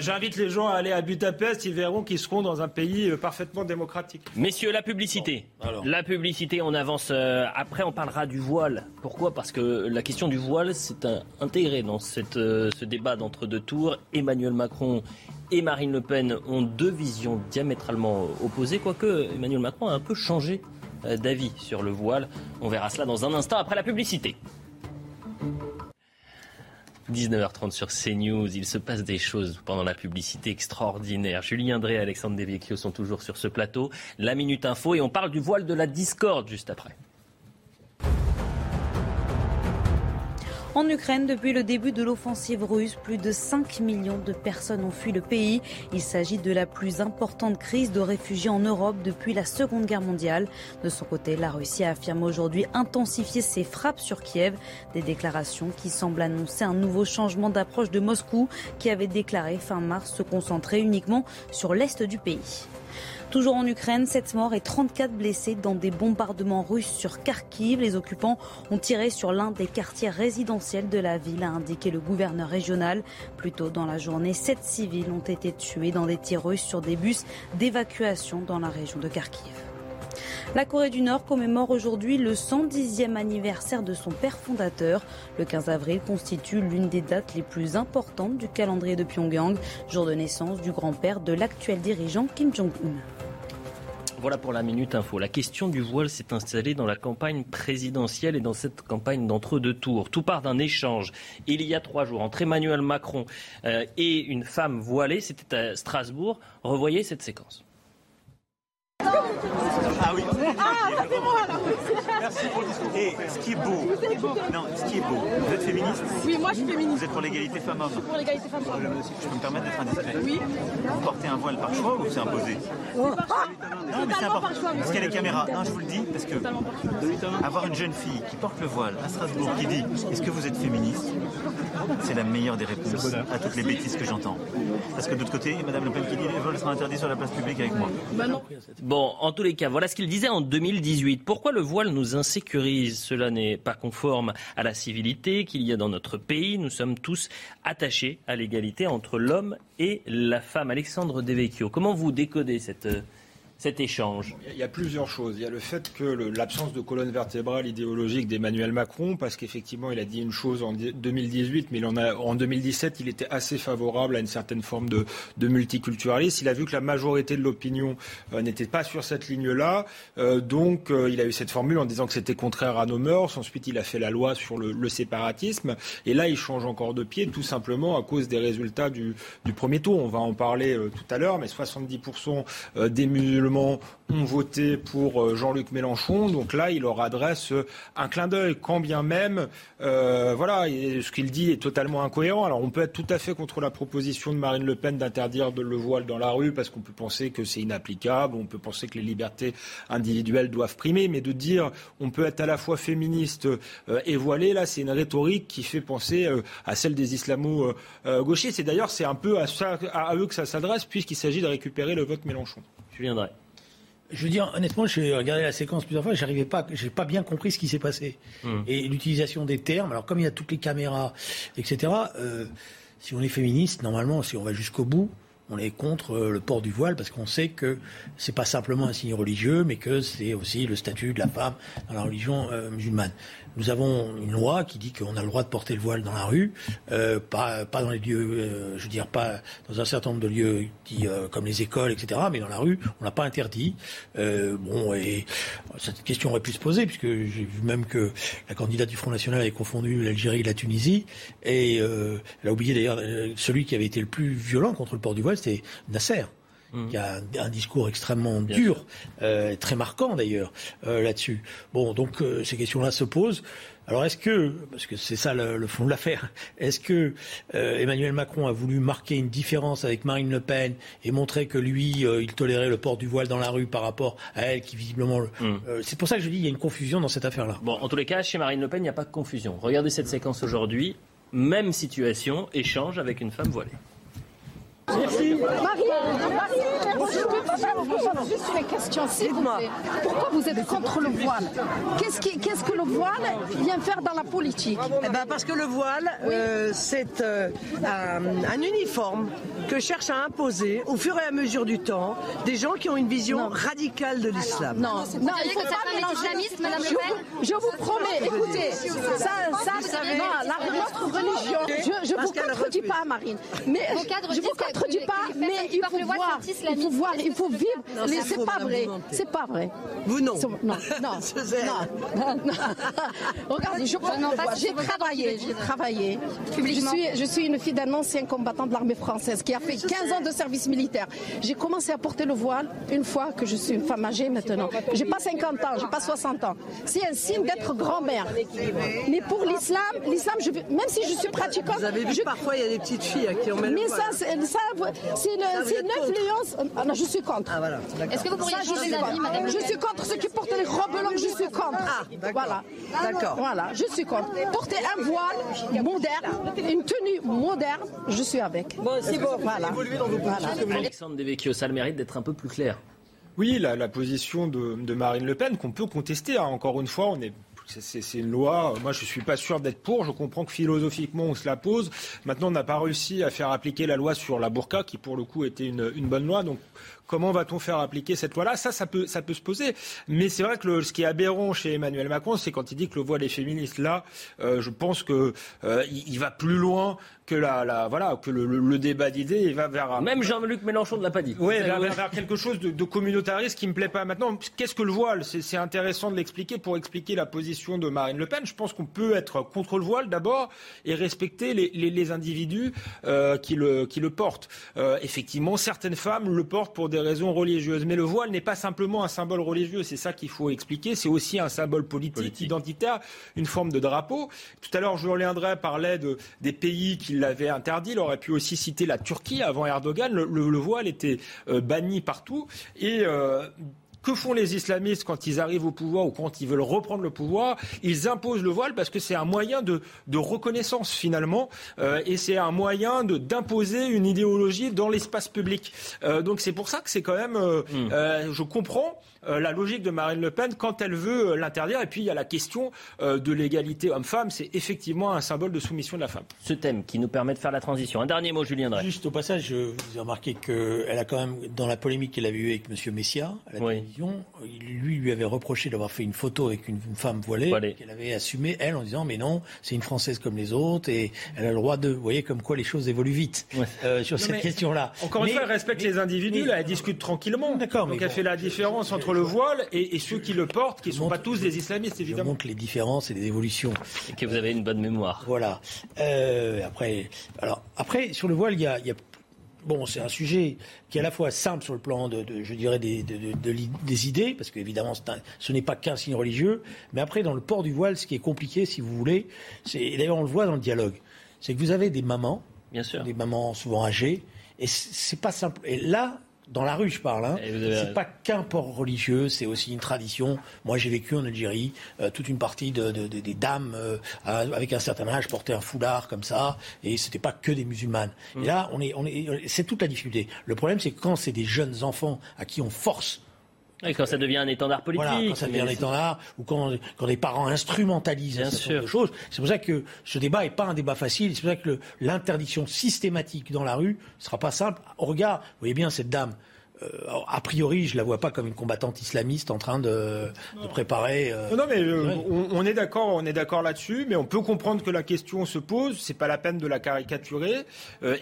J'invite les gens à aller à Budapest, ils verront qu'ils seront dans un pays euh, parfaitement démocratique. Messieurs, la publicité. La publicité, on avance. après, on parlera du voile. Pourquoi? Parce que la question du voile, c'est intégré dans cette, ce débat d'entre deux tours. Emmanuel Macron et Marine Le Pen ont deux visions diamétralement opposées, quoique Emmanuel Macron a un peu changé euh, d'avis sur le voile. On verra cela dans un instant après la publicité. 19h30 sur CNews, il se passe des choses pendant la publicité extraordinaire. Julien Drey et Alexandre Devecchio sont toujours sur ce plateau. La Minute Info et on parle du voile de la discorde juste après. En Ukraine, depuis le début de l'offensive russe, plus de 5 millions de personnes ont fui le pays. Il s'agit de la plus importante crise de réfugiés en Europe depuis la Seconde Guerre mondiale. De son côté, la Russie affirme aujourd'hui intensifier ses frappes sur Kiev. Des déclarations qui semblent annoncer un nouveau changement d'approche de Moscou, qui avait déclaré fin mars se concentrer uniquement sur l'est du pays. Toujours en Ukraine, 7 morts et 34 blessés dans des bombardements russes sur Kharkiv. Les occupants ont tiré sur l'un des quartiers résidentiels de la ville, a indiqué le gouverneur régional. Plus tôt dans la journée, 7 civils ont été tués dans des tirs russes sur des bus d'évacuation dans la région de Kharkiv. La Corée du Nord commémore aujourd'hui le 110e anniversaire de son père fondateur. Le 15 avril constitue l'une des dates les plus importantes du calendrier de Pyongyang, jour de naissance du grand-père de l'actuel dirigeant Kim Jong-un. Voilà pour la minute info. La question du voile s'est installée dans la campagne présidentielle et dans cette campagne d'entre-deux tours. Tout part d'un échange il y a trois jours entre Emmanuel Macron euh, et une femme voilée. C'était à Strasbourg. Revoyez cette séquence. Ah oui. Ah, c'est moi là. Merci pour le discours. Et ce qui est beau, non, ce qui est beau, vous êtes féministe? Oui, moi je suis féministe. Vous êtes pour l'égalité femmes-hommes Pour l'égalité femmes-hommes. Je peux me permettre d'être indiscret Oui. Vous portez un voile par choix ou c'est imposé? Non, mais c'est important. Parce qu'il y a les caméras. Non, je vous le dis, parce que avoir une jeune fille qui porte le voile à Strasbourg qui dit Est-ce que vous êtes féministe? C'est la meilleure des réponses à toutes les bêtises que j'entends. Parce que de l'autre côté, Madame Le Pen qui dit Le voile sera interdit sur la place publique avec moi. Bah non. Bon, en tous les cas, voilà ce qu'il disait en 2018. Pourquoi le voile nous Cela n'est pas conforme à la civilité qu'il y a dans notre pays. Nous sommes tous attachés à l'égalité entre l'homme et la femme. Alexandre Devecchio, comment vous décodez cette cet échange Il y a plusieurs choses. Il y a le fait que l'absence de colonne vertébrale idéologique d'Emmanuel Macron, parce qu'effectivement, il a dit une chose en 2018, mais en, a, en 2017, il était assez favorable à une certaine forme de, multiculturalisme. Il a vu que la majorité de l'opinion euh, n'était pas sur cette ligne-là. Euh, donc, euh, il a eu cette formule en disant que c'était contraire à nos mœurs. Ensuite, il a fait la loi sur le, séparatisme. Et là, il change encore de pied, tout simplement à cause des résultats du premier tour. On va en parler tout à l'heure, mais 70% des musulmans ont voté pour euh, Jean-Luc Mélenchon. Donc là, il leur adresse euh, un clin d'œil, quand bien même, euh, voilà, ce qu'il dit est totalement incohérent. Alors on peut être tout à fait contre la proposition de Marine Le Pen d'interdire le voile dans la rue parce qu'on peut penser que c'est inapplicable, on peut penser que les libertés individuelles doivent primer, mais de dire on peut être à la fois féministe et voilé, là, c'est une rhétorique qui fait penser à celle des islamo-gauchistes. Et d'ailleurs, c'est un peu à, à eux que ça s'adresse puisqu'il s'agit de récupérer le vote Mélenchon. Je viendrai. je veux dire, honnêtement, j'ai regardé la séquence plusieurs fois, j'arrivais pas, j'ai pas bien compris ce qui s'est passé. Hmm. Et l'utilisation des termes, alors comme il y a toutes les caméras, etc., euh, si on est féministe, normalement, si on va jusqu'au bout, on est contre euh, le port du voile parce qu'on sait que c'est pas simplement un signe religieux, mais que c'est aussi le statut de la femme dans la religion euh, musulmane. Nous avons une loi qui dit qu'on a le droit de porter le voile dans la rue, euh, pas, pas dans les lieux, euh, je veux dire, pas dans un certain nombre de lieux qui, euh, comme les écoles, etc. Mais dans la rue, on n'a pas interdit. bon, et cette question aurait pu se poser puisque j'ai vu même que la candidate du Front National avait confondu l'Algérie et la Tunisie, et elle a oublié d'ailleurs celui qui avait été le plus violent contre le port du voile, c'était Nasser. Mmh. qui a un, discours extrêmement dur, euh, très marquant d'ailleurs euh, là-dessus. Bon, donc euh, ces questions-là se posent. Alors est-ce que, parce que c'est ça le, fond de l'affaire, est-ce que Emmanuel Macron a voulu marquer une différence avec Marine Le Pen et montrer que lui, il tolérait le port du voile dans la rue par rapport à elle qui visiblement... Mmh. c'est pour ça que je dis qu'il y a une confusion dans cette affaire-là. Bon, en tous les cas, chez Marine Le Pen, il n'y a pas de confusion. Regardez cette séquence aujourd'hui, même situation, échange avec une femme voilée. Merci. Marie, Marie, je peux juste une question, s'il vous plaît. Pourquoi vous êtes contre le voile Qu'est-ce que le voile vient faire dans la politique eh ben Parce que le voile, euh, c'est euh, un, uniforme que cherche à imposer au fur et à mesure du temps des gens qui ont une vision radicale de l'islam. Non, non, il faut pas mélanger. Je, je vous promets, écoutez, ça, ça, non, la, notre religion, je ne vous contredis pas, Marine, mais je vous contredis pas, mais il faut voir, il faut voir, il faut vivre. C'est pas vrai, c'est pas vrai. Vous non. Non, non, non. Regardez, je j'ai travaillé, j'ai travaillé. Je suis, je suis une fille d'un ancien combattant de l'armée française qui a fait 15 ans de service militaire. J'ai commencé à porter le voile une fois que je suis une femme âgée maintenant. J'ai pas 50 ans, j'ai pas 60 ans. C'est un signe d'être grand-mère. Mais pour l'islam, l'islam, même si je suis pratiquante, vous avez vu parfois il y a des petites filles qui ont Mais ça, ça, c'est 9 lions. Ah non, je suis contre. Ah, Est-ce que vous pourriez changer d'avis, madame Je suis contre ceux qui portent les robes longues, je suis contre. Ah, voilà. D'accord. Voilà, je suis contre. Porter un voile moderne, une tenue moderne, je suis avec. Bon, c'est bon. Voilà. Alexandre Devecchio, ça a le mérite d'être un peu plus clair. Oui, la, position de, Marine Le Pen qu'on peut contester. Hein. Encore une fois, on est c'est une loi. Moi, je suis pas sûr d'être pour. Je comprends que philosophiquement, on se la pose. Maintenant, on n'a pas réussi à faire appliquer la loi sur la burqa, qui pour le coup était une, une bonne loi. Donc, Comment va-t-on faire appliquer cette loi-là? Ça, ça peut, ça peut se poser. Mais c'est vrai que ce qui est aberrant chez Emmanuel Macron, c'est quand il dit que le voile est féministe. Là, euh, je pense que euh, il, va plus loin que la, voilà, que le, débat d'idées. Va vers même Jean-Luc Mélenchon ne l'a pas dit. Oui, vers, vers, quelque chose de, de, communautariste qui me plaît pas. Maintenant, qu'est-ce que le voile? C'est intéressant de l'expliquer pour expliquer la position de Marine Le Pen. Je pense qu'on peut être contre le voile d'abord et respecter les, les, les individus euh, qui le qui le portent. Euh, effectivement, certaines femmes le portent pour des raisons religieuses. Mais le voile n'est pas simplement un symbole religieux, c'est ça qu'il faut expliquer. C'est aussi un symbole politique, identitaire, une forme de drapeau. Tout à l'heure, Julien Drey parlait de, des pays qui l'avaient interdit. Il aurait pu aussi citer la Turquie avant Erdogan. Le, voile était euh, banni partout. Et euh, que font les islamistes quand ils arrivent au pouvoir ou quand ils veulent reprendre le pouvoir? Ils imposent le voile parce que c'est un moyen de, reconnaissance finalement euh, et c'est un moyen d'imposer une idéologie dans l'espace public. Euh, donc c'est pour ça que c'est quand même, euh, hmm. je comprends euh, la logique de Marine Le Pen quand elle veut euh, l'interdire. Et puis il y a la question euh, de l'égalité homme-femme. C'est effectivement un symbole de soumission de la femme. Ce thème qui nous permet de faire la transition. Un dernier mot, Julien Drey. Juste au passage, vous avez remarqué qu'elle a quand même, dans la polémique qu'elle avait eue avec M. Messia à la télévision, lui lui avait reproché d'avoir fait une photo avec une, femme voilée, qu'elle avait assumé, elle, en disant mais non, c'est une Française comme les autres et elle a le droit de. Vous voyez comme quoi les choses évoluent vite sur cette question-là. Encore une fois, elle respecte les individus, elle discute tranquillement. D'accord. Donc elle fait la différence entre le voile et, ceux qui le portent, qui ne sont pas tous des islamistes, évidemment. Je montre les différences et les évolutions. Et que vous avez une bonne mémoire. Voilà. Euh, après, alors, après, sur le voile, il y a, bon, c'est un sujet qui est à la fois simple sur le plan de, je dirais, des, des idées, parce qu'évidemment, ce n'est pas qu'un signe religieux, mais après, dans le port du voile, ce qui est compliqué, si vous voulez, c'est, d'ailleurs, on le voit dans le dialogue, c'est que vous avez des mamans, Bien sûr. des mamans souvent âgées, et c'est pas simple. Et là, dans la rue, je parle. Hein. C'est pas qu'un port religieux, c'est aussi une tradition. Moi, j'ai vécu en Algérie, euh, toute une partie de, des dames euh, avec un certain âge portaient un foulard comme ça, et c'était pas que des musulmanes. Et là, on est, on est, c'est toute la difficulté. Le problème, c'est que quand c'est des jeunes enfants à qui on force Et quand ça devient un étendard politique. Voilà, quand ça devient un étendard, ou quand, quand les parents instrumentalisent Bien sûr. choses. C'est pour ça que ce débat n'est pas un débat facile. C'est pour ça que l'interdiction systématique dans la rue ne sera pas simple. Au regard, vous voyez bien cette dame a priori, je la vois pas comme une combattante islamiste en train de, préparer. Euh, non, mais euh, on, est d'accord, on est d'accord là-dessus, mais on peut comprendre que la question se pose. C'est pas la peine de la caricaturer.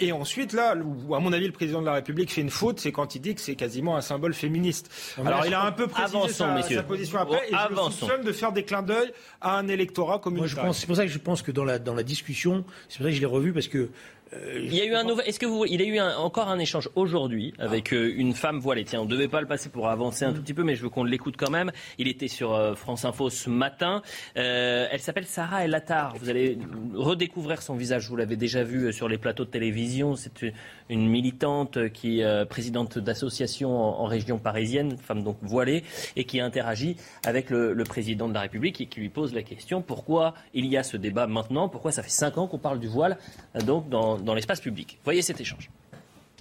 et ensuite, là, où, à mon avis, le président de la République fait une faute, c'est quand il dit que c'est quasiment un symbole féministe. Alors, il a un peu précisé sa, sa, position après, et je le soupçonne de faire des clins d'œil à un électorat communautaire. C'est pour ça que je pense que dans la dans la discussion, c'est pour ça que je l'ai revu parce que euh, il y a eu un nouvel. Est-ce que vous, il y a eu encore un échange aujourd'hui avec euh, une femme voilée. Tiens, on ne devait pas le passer pour avancer un tout petit peu, mais je veux qu'on l'écoute quand même. Il était sur euh, France Info ce matin. elle s'appelle Sarah El Attar. Vous allez redécouvrir son visage. Vous l'avez déjà vu sur les plateaux de télévision. C'est une militante qui est présidente d'association en, région parisienne, femme donc voilée, et qui interagit avec le, le, président de la République et qui lui pose la question pourquoi il y a ce débat maintenant? Pourquoi ça fait cinq ans qu'on parle du voile donc dans dans, l'espace public. Voyez cet échange.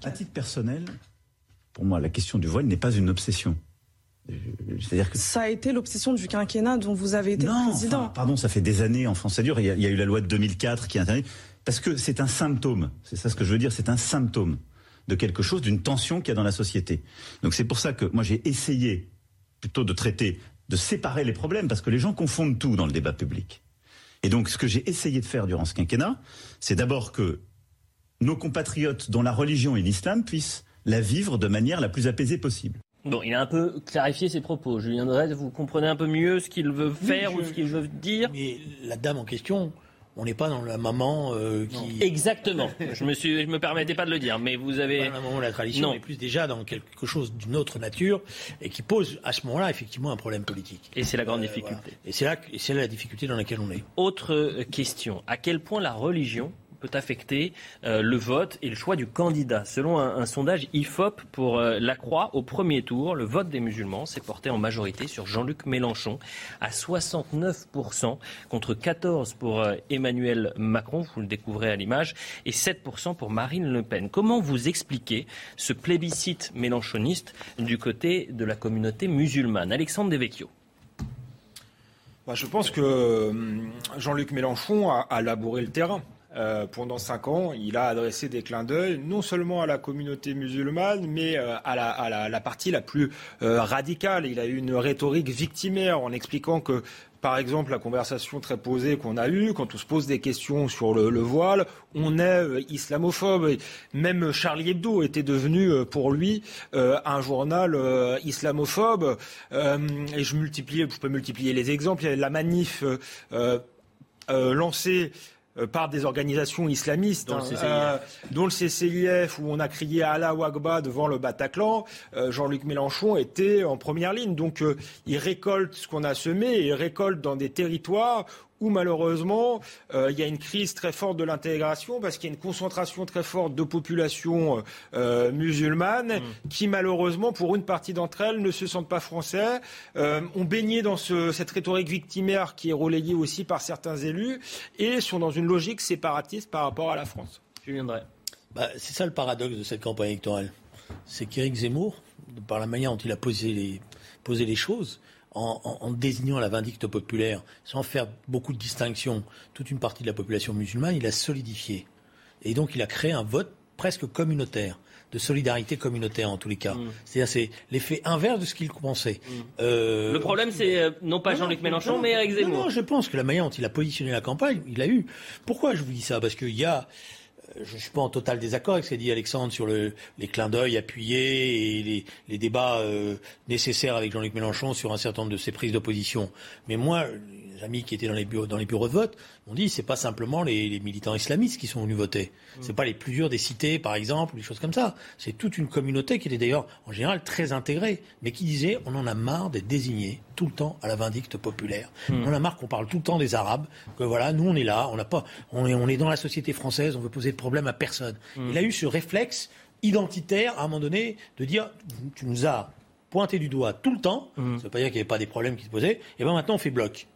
À titre personnel, pour moi, la question du voile n'est pas une obsession. C'est-à-dire que ça a été l'obsession du quinquennat dont vous avez été non, président. pardon, ça fait des années en France, ça dure. Il y, a, il y a eu la loi de 2004 qui a interdit parce que c'est un symptôme. C'est ça ce que je veux dire. C'est un symptôme de quelque chose, d'une tension qu'il y a dans la société. Donc c'est pour ça que moi j'ai essayé plutôt de traiter, de séparer les problèmes parce que les gens confondent tout dans le débat public. Et donc ce que j'ai essayé de faire durant ce quinquennat, c'est d'abord que nos compatriotes dont la religion est l'islam puissent la vivre de manière la plus apaisée possible. Bon, il a un peu clarifié ses propos. Julien Dredd, vous comprenez un peu mieux ce qu'il veut faire ou ce qu'il veut dire Mais la dame en question, on n'est pas dans la maman euh, qui. Exactement. je me suis, je me permettais pas de le dire, mais vous avez. Pas la maman, la tradition est plus déjà dans quelque chose d'une autre nature et qui pose à ce moment-là effectivement un problème politique. Et c'est la grande euh, difficulté. Et c'est là, c'est là la difficulté dans laquelle on est. Autre question à quel point la religion peut affecter euh, le vote et le choix du candidat. Selon un, sondage IFOP pour euh, la Croix, au premier tour, le vote des musulmans s'est porté en majorité sur Jean-Luc Mélenchon à 69% contre 14% pour euh, Emmanuel Macron, vous le découvrez à l'image, et 7% pour Marine Le Pen. Comment vous expliquez ce plébiscite mélenchoniste du côté de la communauté musulmane? Alexandre Devecchio. Bah, je pense que Jean-Luc Mélenchon a labouré le terrain. Euh, pendant cinq ans, il a adressé des clins d'œil non seulement à la communauté musulmane, mais euh, à, la, partie la plus euh, radicale. Il a eu une rhétorique victimaire en expliquant que par exemple, la conversation très posée qu'on a eue, quand on se pose des questions sur le, le voile, on est islamophobe. même Charlie Hebdo était devenu pour lui un journal islamophobe. et je je peux multiplier les exemples. Il y avait la manif lancée par des organisations islamistes, dont, le hein, euh, CCIF, où on a crié Allah Wagba devant le Bataclan, euh, Jean-Luc Mélenchon était en première ligne. Donc il récolte ce qu'on a semé et il récolte dans des territoires où malheureusement euh, il y a une crise très forte de l'intégration parce qu'il y a une concentration très forte de populations euh, musulmanes mm. qui malheureusement pour une partie d'entre elles ne se sentent pas français, euh, ont baigné dans cette rhétorique victimaire qui est relayée aussi par certains élus et sont dans une logique séparatiste par rapport à la France. Je viendrai. Bah, c'est ça le paradoxe de cette campagne électorale. C'est qu'Éric Zemmour, par la manière dont il a posé les, posé les choses, en, désignant la vindicte populaire, sans faire beaucoup de distinctions, toute une partie de la population musulmane, il a solidifié. Et donc il a créé un vote presque communautaire de solidarité communautaire en tous les cas. Mm. C'est-à-dire c'est l'effet inverse de ce qu'il pensait. Mm. Euh, le problème c'est euh, non pas Jean-Luc Mélenchon mais Eric Zemmour. Non, je pense que la manière dont il a positionné la campagne, il a eu. Pourquoi je vous dis ça? Parce qu'il y a je ne suis pas en total désaccord avec ce qu'a dit Alexandre sur le, les clins d'œil appuyés et les, débats euh, nécessaires avec Jean-Luc Mélenchon sur un certain nombre de ses prises d'opposition. Mais moi, amis qui étaient dans les bureaux, dans les bureaux de vote m'ont dit c'est pas simplement les, les, militants islamistes qui sont venus voter. Mm. C'est pas les plus durs des cités, par exemple, ou des choses comme ça. C'est toute une communauté qui était d'ailleurs en général très intégrée, mais qui disait on en a marre d'être désigné tout le temps à la vindicte populaire. Mm. On en a marre qu'on parle tout le temps des Arabes. Que voilà, nous on est là, on n'a pas, on est, on est dans la société française, on veut poser de problème à personne. Mm. Il a eu ce réflexe identitaire à un moment donné de dire tu nous as pointé du doigt tout le temps, ça ne veut pas dire qu'il n'y avait pas des problèmes qui se posaient, et bien maintenant on fait bloc.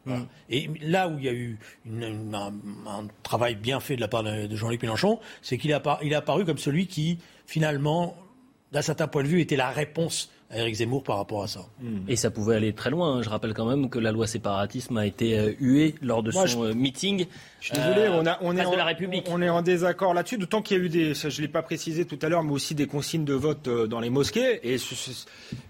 Et là où il y a eu un, travail bien fait de la part de, Jean-Luc Mélenchon, c'est qu'il il est apparu comme celui qui, finalement, d'un certain point de vue, était la réponse à Eric Zemmour par rapport à ça. Et ça pouvait aller très loin. Hein. Je rappelle quand même que la loi séparatisme a été euh, huée lors de son euh, meeting. Je suis désolé, on, a, on, est en, de la République. on est en désaccord là-dessus, d'autant qu'il y a eu des, je ne l'ai pas précisé tout à l'heure, mais aussi des consignes de vote dans les mosquées. Et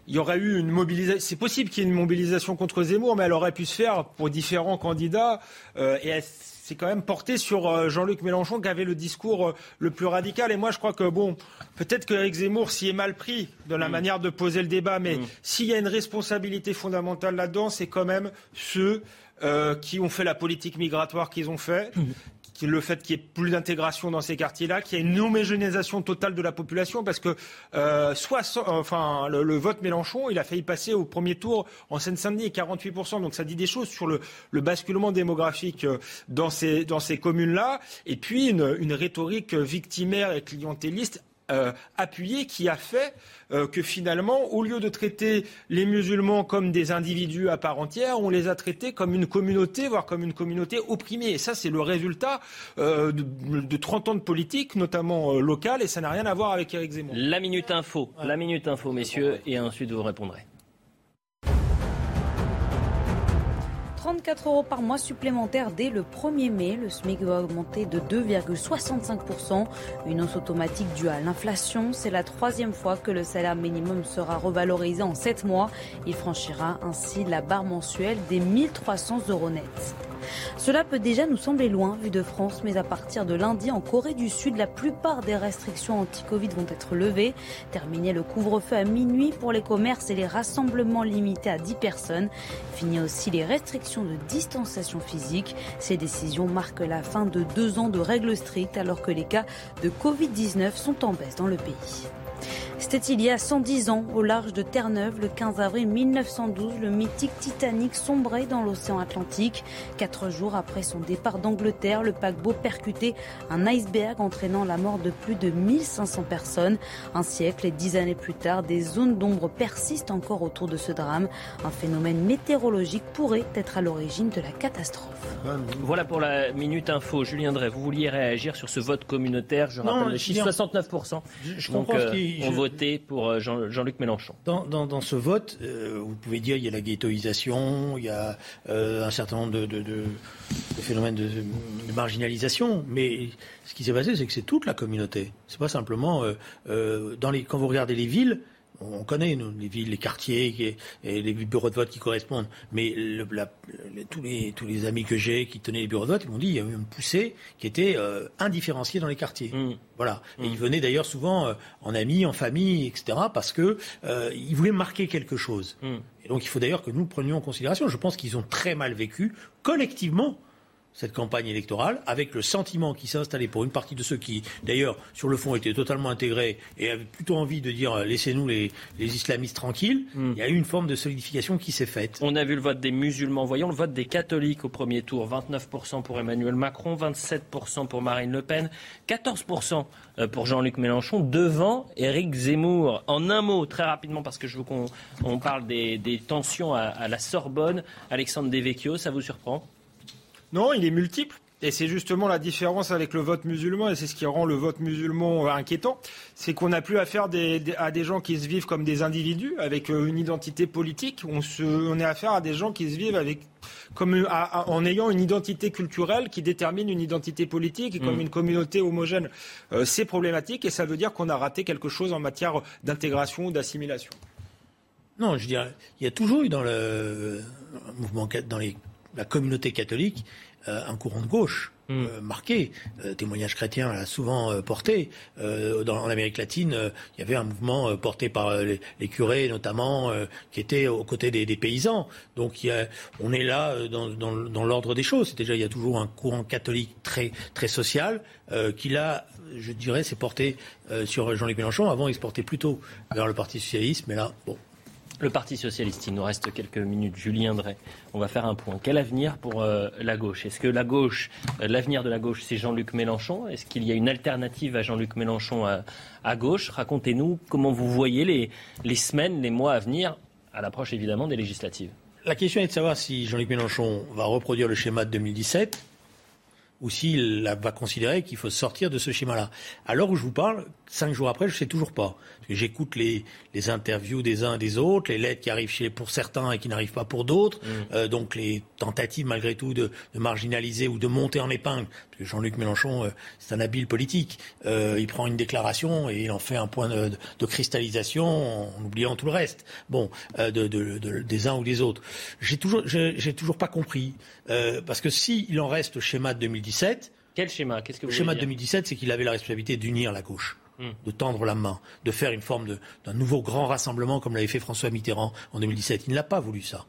il y aurait eu une mobilisation. C'est possible qu'il y ait une mobilisation contre Zemmour, mais elle aurait pu se faire pour différents candidats. et elle, c'est quand même porté sur euh, Jean-Luc Mélenchon qui avait le discours euh, le plus radical. Et moi, je crois que, bon, peut-être qu'Éric Zemmour s'y est mal pris de la mm. manière de poser le débat, mais mm. s'il y a une responsabilité fondamentale là-dedans, c'est quand même ceux euh, qui ont fait la politique migratoire qu'ils ont fait, mm le fait qu'il y ait plus d'intégration dans ces quartiers-là, qu'il y ait une homogénéisation totale de la population, parce que euh, enfin, le, vote Mélenchon, il a failli passer au premier tour en Seine-Saint-Denis, 48%. Donc ça dit des choses sur le, basculement démographique euh, dans ces, dans ces communes-là. Et puis une, une rhétorique victimaire et clientéliste euh, appuyé qui a fait euh, que finalement, au lieu de traiter les musulmans comme des individus à part entière, on les a traités comme une communauté, voire comme une communauté opprimée. Et ça, c'est le résultat euh, de, de, 30 ans de politique, notamment locale, et ça n'a rien à voir avec Éric Zemmour. La minute info, la minute info, messieurs, et ensuite vous répondrez. 34 euros par mois supplémentaires dès le 1er mai. Le SMIC va augmenter de 2,65%. Une hausse automatique due à l'inflation. C'est la troisième fois que le salaire minimum sera revalorisé en 7 mois. Il franchira ainsi la barre mensuelle des 1300 euros nets. Cela peut déjà nous sembler loin vu de France, mais à partir de lundi, en Corée du Sud, la plupart des restrictions anti-Covid vont être levées. Terminer le couvre-feu à minuit pour les commerces et les rassemblements limités à 10 personnes. Fini aussi les restrictions de distanciation physique. Ces décisions marquent la fin de deux ans de règles strictes alors que les cas de Covid-19 sont en baisse dans le pays. C'était il y a 110 ans, au large de Terre-Neuve, le 15 avril 1912, le mythique Titanic sombrait dans l'océan Atlantique. Quatre jours après son départ d'Angleterre, le paquebot percutait un iceberg entraînant la mort de plus de 1500 personnes. Un siècle et dix années plus tard, des zones d'ombre persistent encore autour de ce drame. Un phénomène météorologique pourrait être à l'origine de la catastrophe. Voilà pour la Minute Info. Julien Drey, vous vouliez réagir sur ce vote communautaire Je rappelle le chiffre 69%. Je, comprends ce pour euh, Jean, luc Mélenchon. Dans, ce vote, euh, vous pouvez dire qu'il y a la ghettoisation, il y a euh, un certain nombre de, phénomènes de, marginalisation, mais ce qui s'est passé, c'est que c'est toute la communauté. C'est pas simplement dans les, quand vous regardez les villes on connaît les villes, les quartiers et les bureaux de vote qui correspondent. Mais tous, les, amis que j'ai qui tenaient les bureaux de vote, ils m'ont dit qu'il y avait une poussée qui était euh, indifférenciée dans les quartiers. Mmh. Voilà. Et mmh. ils venaient d'ailleurs souvent euh, en amis, en famille, etc. parce que euh, ils voulaient marquer quelque chose. Mmh. Et donc il faut d'ailleurs que nous prenions en considération. Je pense qu'ils ont très mal vécu collectivement cette campagne électorale, avec le sentiment qui s'est installé pour une partie de ceux qui, d'ailleurs, sur le fond, étaient totalement intégrés et avaient plutôt envie de dire laissez-nous les, islamistes tranquilles, hmm. il y a eu une forme de solidification qui s'est faite. On a vu le vote des musulmans, voyons le vote des catholiques au premier tour 29% pour Emmanuel Macron, 27% pour Marine Le Pen, 14% euh, pour Jean-Luc Mélenchon, devant Éric Zemmour. En un mot, très rapidement, parce que je veux qu'on parle des, tensions à, à la Sorbonne, Alexandre Devecchio, ça vous surprend? Non, il est multiple. Et c'est justement la différence avec le vote musulman, et c'est ce qui rend le vote musulman euh, inquiétant, c'est qu'on n'a plus affaire à des gens qui se vivent comme des individus, avec euh, une identité politique, on, se, on est affaire à des gens qui se vivent avec, comme, euh, en ayant une identité culturelle qui détermine une identité politique, et comme mm. une communauté homogène. c'est problématique, et ça veut dire qu'on a raté quelque chose en matière d'intégration ou d'assimilation. Non, je dirais, il y a toujours eu dans le mouvement, dans les la communauté catholique euh, un courant de gauche. Hmm. Euh, marqué. Euh, témoignage chrétien l'a souvent porté. Dans, en Amérique latine, il y avait un mouvement porté par les, curés notamment, qui était aux côtés des, paysans. Donc on est là dans, l'ordre des choses. Déjà, il y a toujours un courant catholique très, très social qui là, je dirais, s'est porté sur Jean-Luc Mélenchon. Avant, il se portait plutôt vers le Parti socialiste, mais là, bon, le Parti socialiste, il nous reste quelques minutes. Julien Drey, on va faire un point. Quel avenir pour euh, la gauche? Est-ce que la gauche, euh, l'avenir de la gauche, c'est Jean-Luc Mélenchon? Est-ce qu'il y a une alternative à Jean-Luc Mélenchon à, gauche? Racontez-nous comment vous voyez les, les semaines, les mois à venir, à l'approche évidemment des législatives. La question est de savoir si Jean-Luc Mélenchon va reproduire le schéma de 2017 ou s'il va considérer qu'il faut sortir de ce schéma-là. À l'heure où je vous parle, cinq jours après, je ne sais toujours pas. J'écoute les, les, interviews des uns et des autres, les lettres qui arrivent chez, pour certains et qui n'arrivent pas pour d'autres, mmh. euh, donc les tentatives malgré tout de, de, marginaliser ou de monter en épingle. Jean-Luc Mélenchon, euh, c'est un habile politique. Euh, il prend une déclaration et il en fait un point de, de cristallisation en oubliant tout le reste. Bon, euh, de, des uns ou des autres. J'ai toujours, j'ai toujours pas compris. Parce que s'il en reste au schéma de 2017. Quel schéma? Qu'est-ce que vous Le schéma de 2017, c'est qu'il avait la responsabilité d'unir la gauche. Hmm. de tendre la main, de faire une forme d'un nouveau grand rassemblement comme l'avait fait François Mitterrand en 2017. Il n'a pas voulu ça.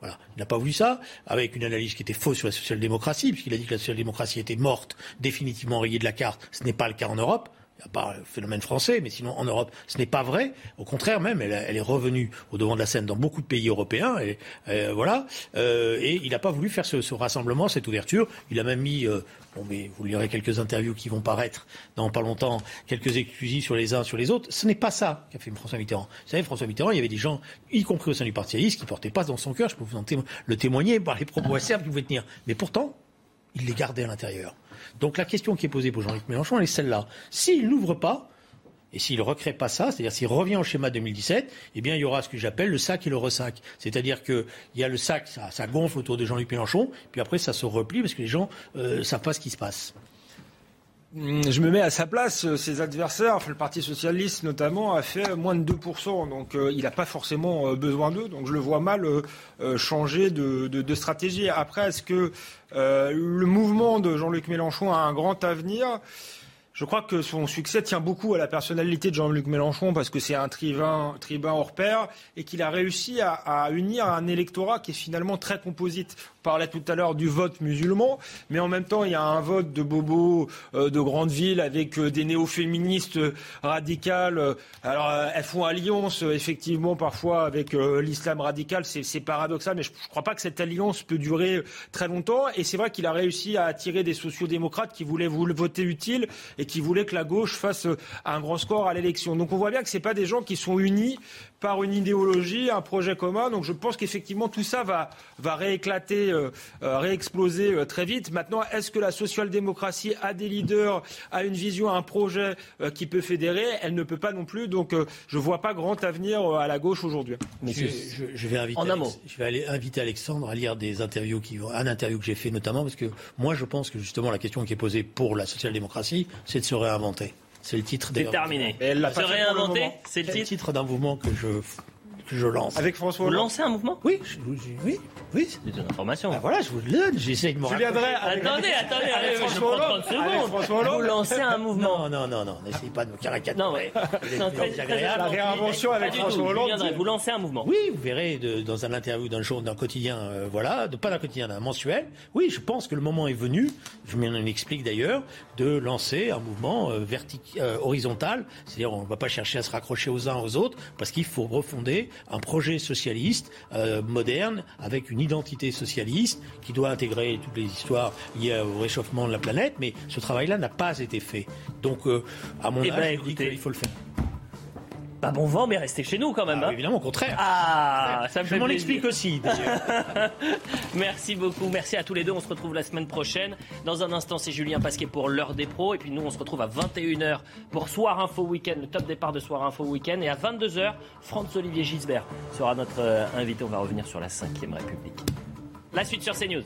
Voilà. Il n'a pas voulu ça, avec une analyse qui était fausse sur la social-démocratie, puisqu'il a dit que la social-démocratie était morte, définitivement rayée de la carte. Ce n'est pas le cas en Europe à part le phénomène français, mais sinon en Europe, ce n'est pas vrai. Au contraire, même, elle, est revenue au devant de la scène dans beaucoup de pays européens. Et, euh, voilà. Euh, et il n'a pas voulu faire ce, rassemblement, cette ouverture. Il a même mis, euh, bon, mais vous lirez quelques interviews qui vont paraître dans pas longtemps, quelques exclusifs sur les uns, sur les autres. Ce n'est pas ça qu'a fait François Mitterrand. Vous savez, François Mitterrand, il y avait des gens, y compris au sein du Parti qui portaient pas dans son cœur. Je peux vous en le témoigner par les propos acerbes qu'il pouvait tenir. Mais pourtant, il les gardait à l'intérieur. Donc la question qui est posée pour Jean-Luc Mélenchon, elle est celle-là. S'il n'ouvre pas, et s'il ne recrée pas ça, c'est-à-dire s'il revient au schéma 2017, eh bien il y aura ce que j'appelle le sac et le ressac. C'est-à-dire qu'il y a le sac, ça, gonfle autour de Jean-Luc Mélenchon, puis après ça se replie parce que les gens ne euh, savent pas ce qui se passe. Hum, je me mets à sa place, euh, ses adversaires, le Parti socialiste notamment, a fait moins de 2%, donc euh, il n'a pas forcément besoin d'eux, donc je le vois mal changer de, stratégie. Après, est-ce que le mouvement de Jean-Luc Mélenchon a un grand avenir? Je crois que son succès tient beaucoup à la personnalité de Jean-Luc Mélenchon parce que c'est un tribun, tribun hors pair et qu'il a réussi à, unir un électorat qui est finalement très composite parlait tout à l'heure du vote musulman, mais en même temps, il y a un vote de bobos euh, de grandes villes avec euh, des néo-féministes euh, radicales. Alors, elles font alliance, effectivement, parfois avec l'islam radical. C'est paradoxal, mais je ne crois pas que cette alliance peut durer très longtemps. Et c'est vrai qu'il a réussi à attirer des sociodémocrates qui voulaient vous le voter utile et qui voulaient que la gauche fasse un grand score à l'élection. Donc on voit bien que ce pas des gens qui sont unis par une idéologie, un projet commun. Donc je pense qu'effectivement tout ça va, va rééclater, euh, euh, réexploser euh, très vite. Maintenant, est-ce que la social-démocratie a des leaders, a une vision, un projet qui peut fédérer? Elle ne peut pas non plus. Donc je ne vois pas grand avenir à la gauche aujourd'hui. Je, je, vais inviter je vais aller inviter Alexandre à lire des interviews qui un interview que j'ai fait notamment parce que moi je pense que justement la question qui est posée pour la social-démocratie, c'est de se réinventer. C'est le titre C'est terminé. Se réinventer, c'est le titre d'un mouvement que je je lance. Avec François Hollande. Vous lancez un mouvement Oui, oui, oui. C'est une information. Ben voilà, je vous le donne, j'essaie de me Julien Drey, Attendez, attendez, allez, je prends 30 secondes. Vous lancez un mouvement. Non, non, non, non, n'essayez pas de me caricaturer. Non, mais c'est agréable. La réinvention avec François Hollande. Vous lancez un mouvement. Oui, vous verrez dans un interview d'un jour, d'un quotidien, euh, voilà, pas d'un quotidien, d'un mensuel. Oui, je pense que le moment est venu, je m'en explique d'ailleurs, de lancer un mouvement euh, euh, horizontal. C'est-à-dire, on ne va pas chercher à se raccrocher aux uns aux autres, parce qu'il faut refonder un projet socialiste euh, moderne avec une identité socialiste qui doit intégrer toutes les histoires liées au réchauffement de la planète. Mais ce travail-là n'a pas été fait. Donc, à mon eh avis, ben, il faut le faire. Pas bon vent, mais restez chez nous quand même. Ah, hein. Évidemment, au contraire. Ah, ça me Je m'en explique aussi. Merci beaucoup. Merci à tous les deux. On se retrouve la semaine prochaine. Dans un instant, c'est Julien Pasquet pour l'heure des pros. Et puis nous, on se retrouve à 21h pour Soir Info Week-end, le top départ de Soir Info Week-end. Et à 22h, Franz-Olivier Gisbert sera notre euh, invité. On va revenir sur la 5ème République. La suite sur CNews.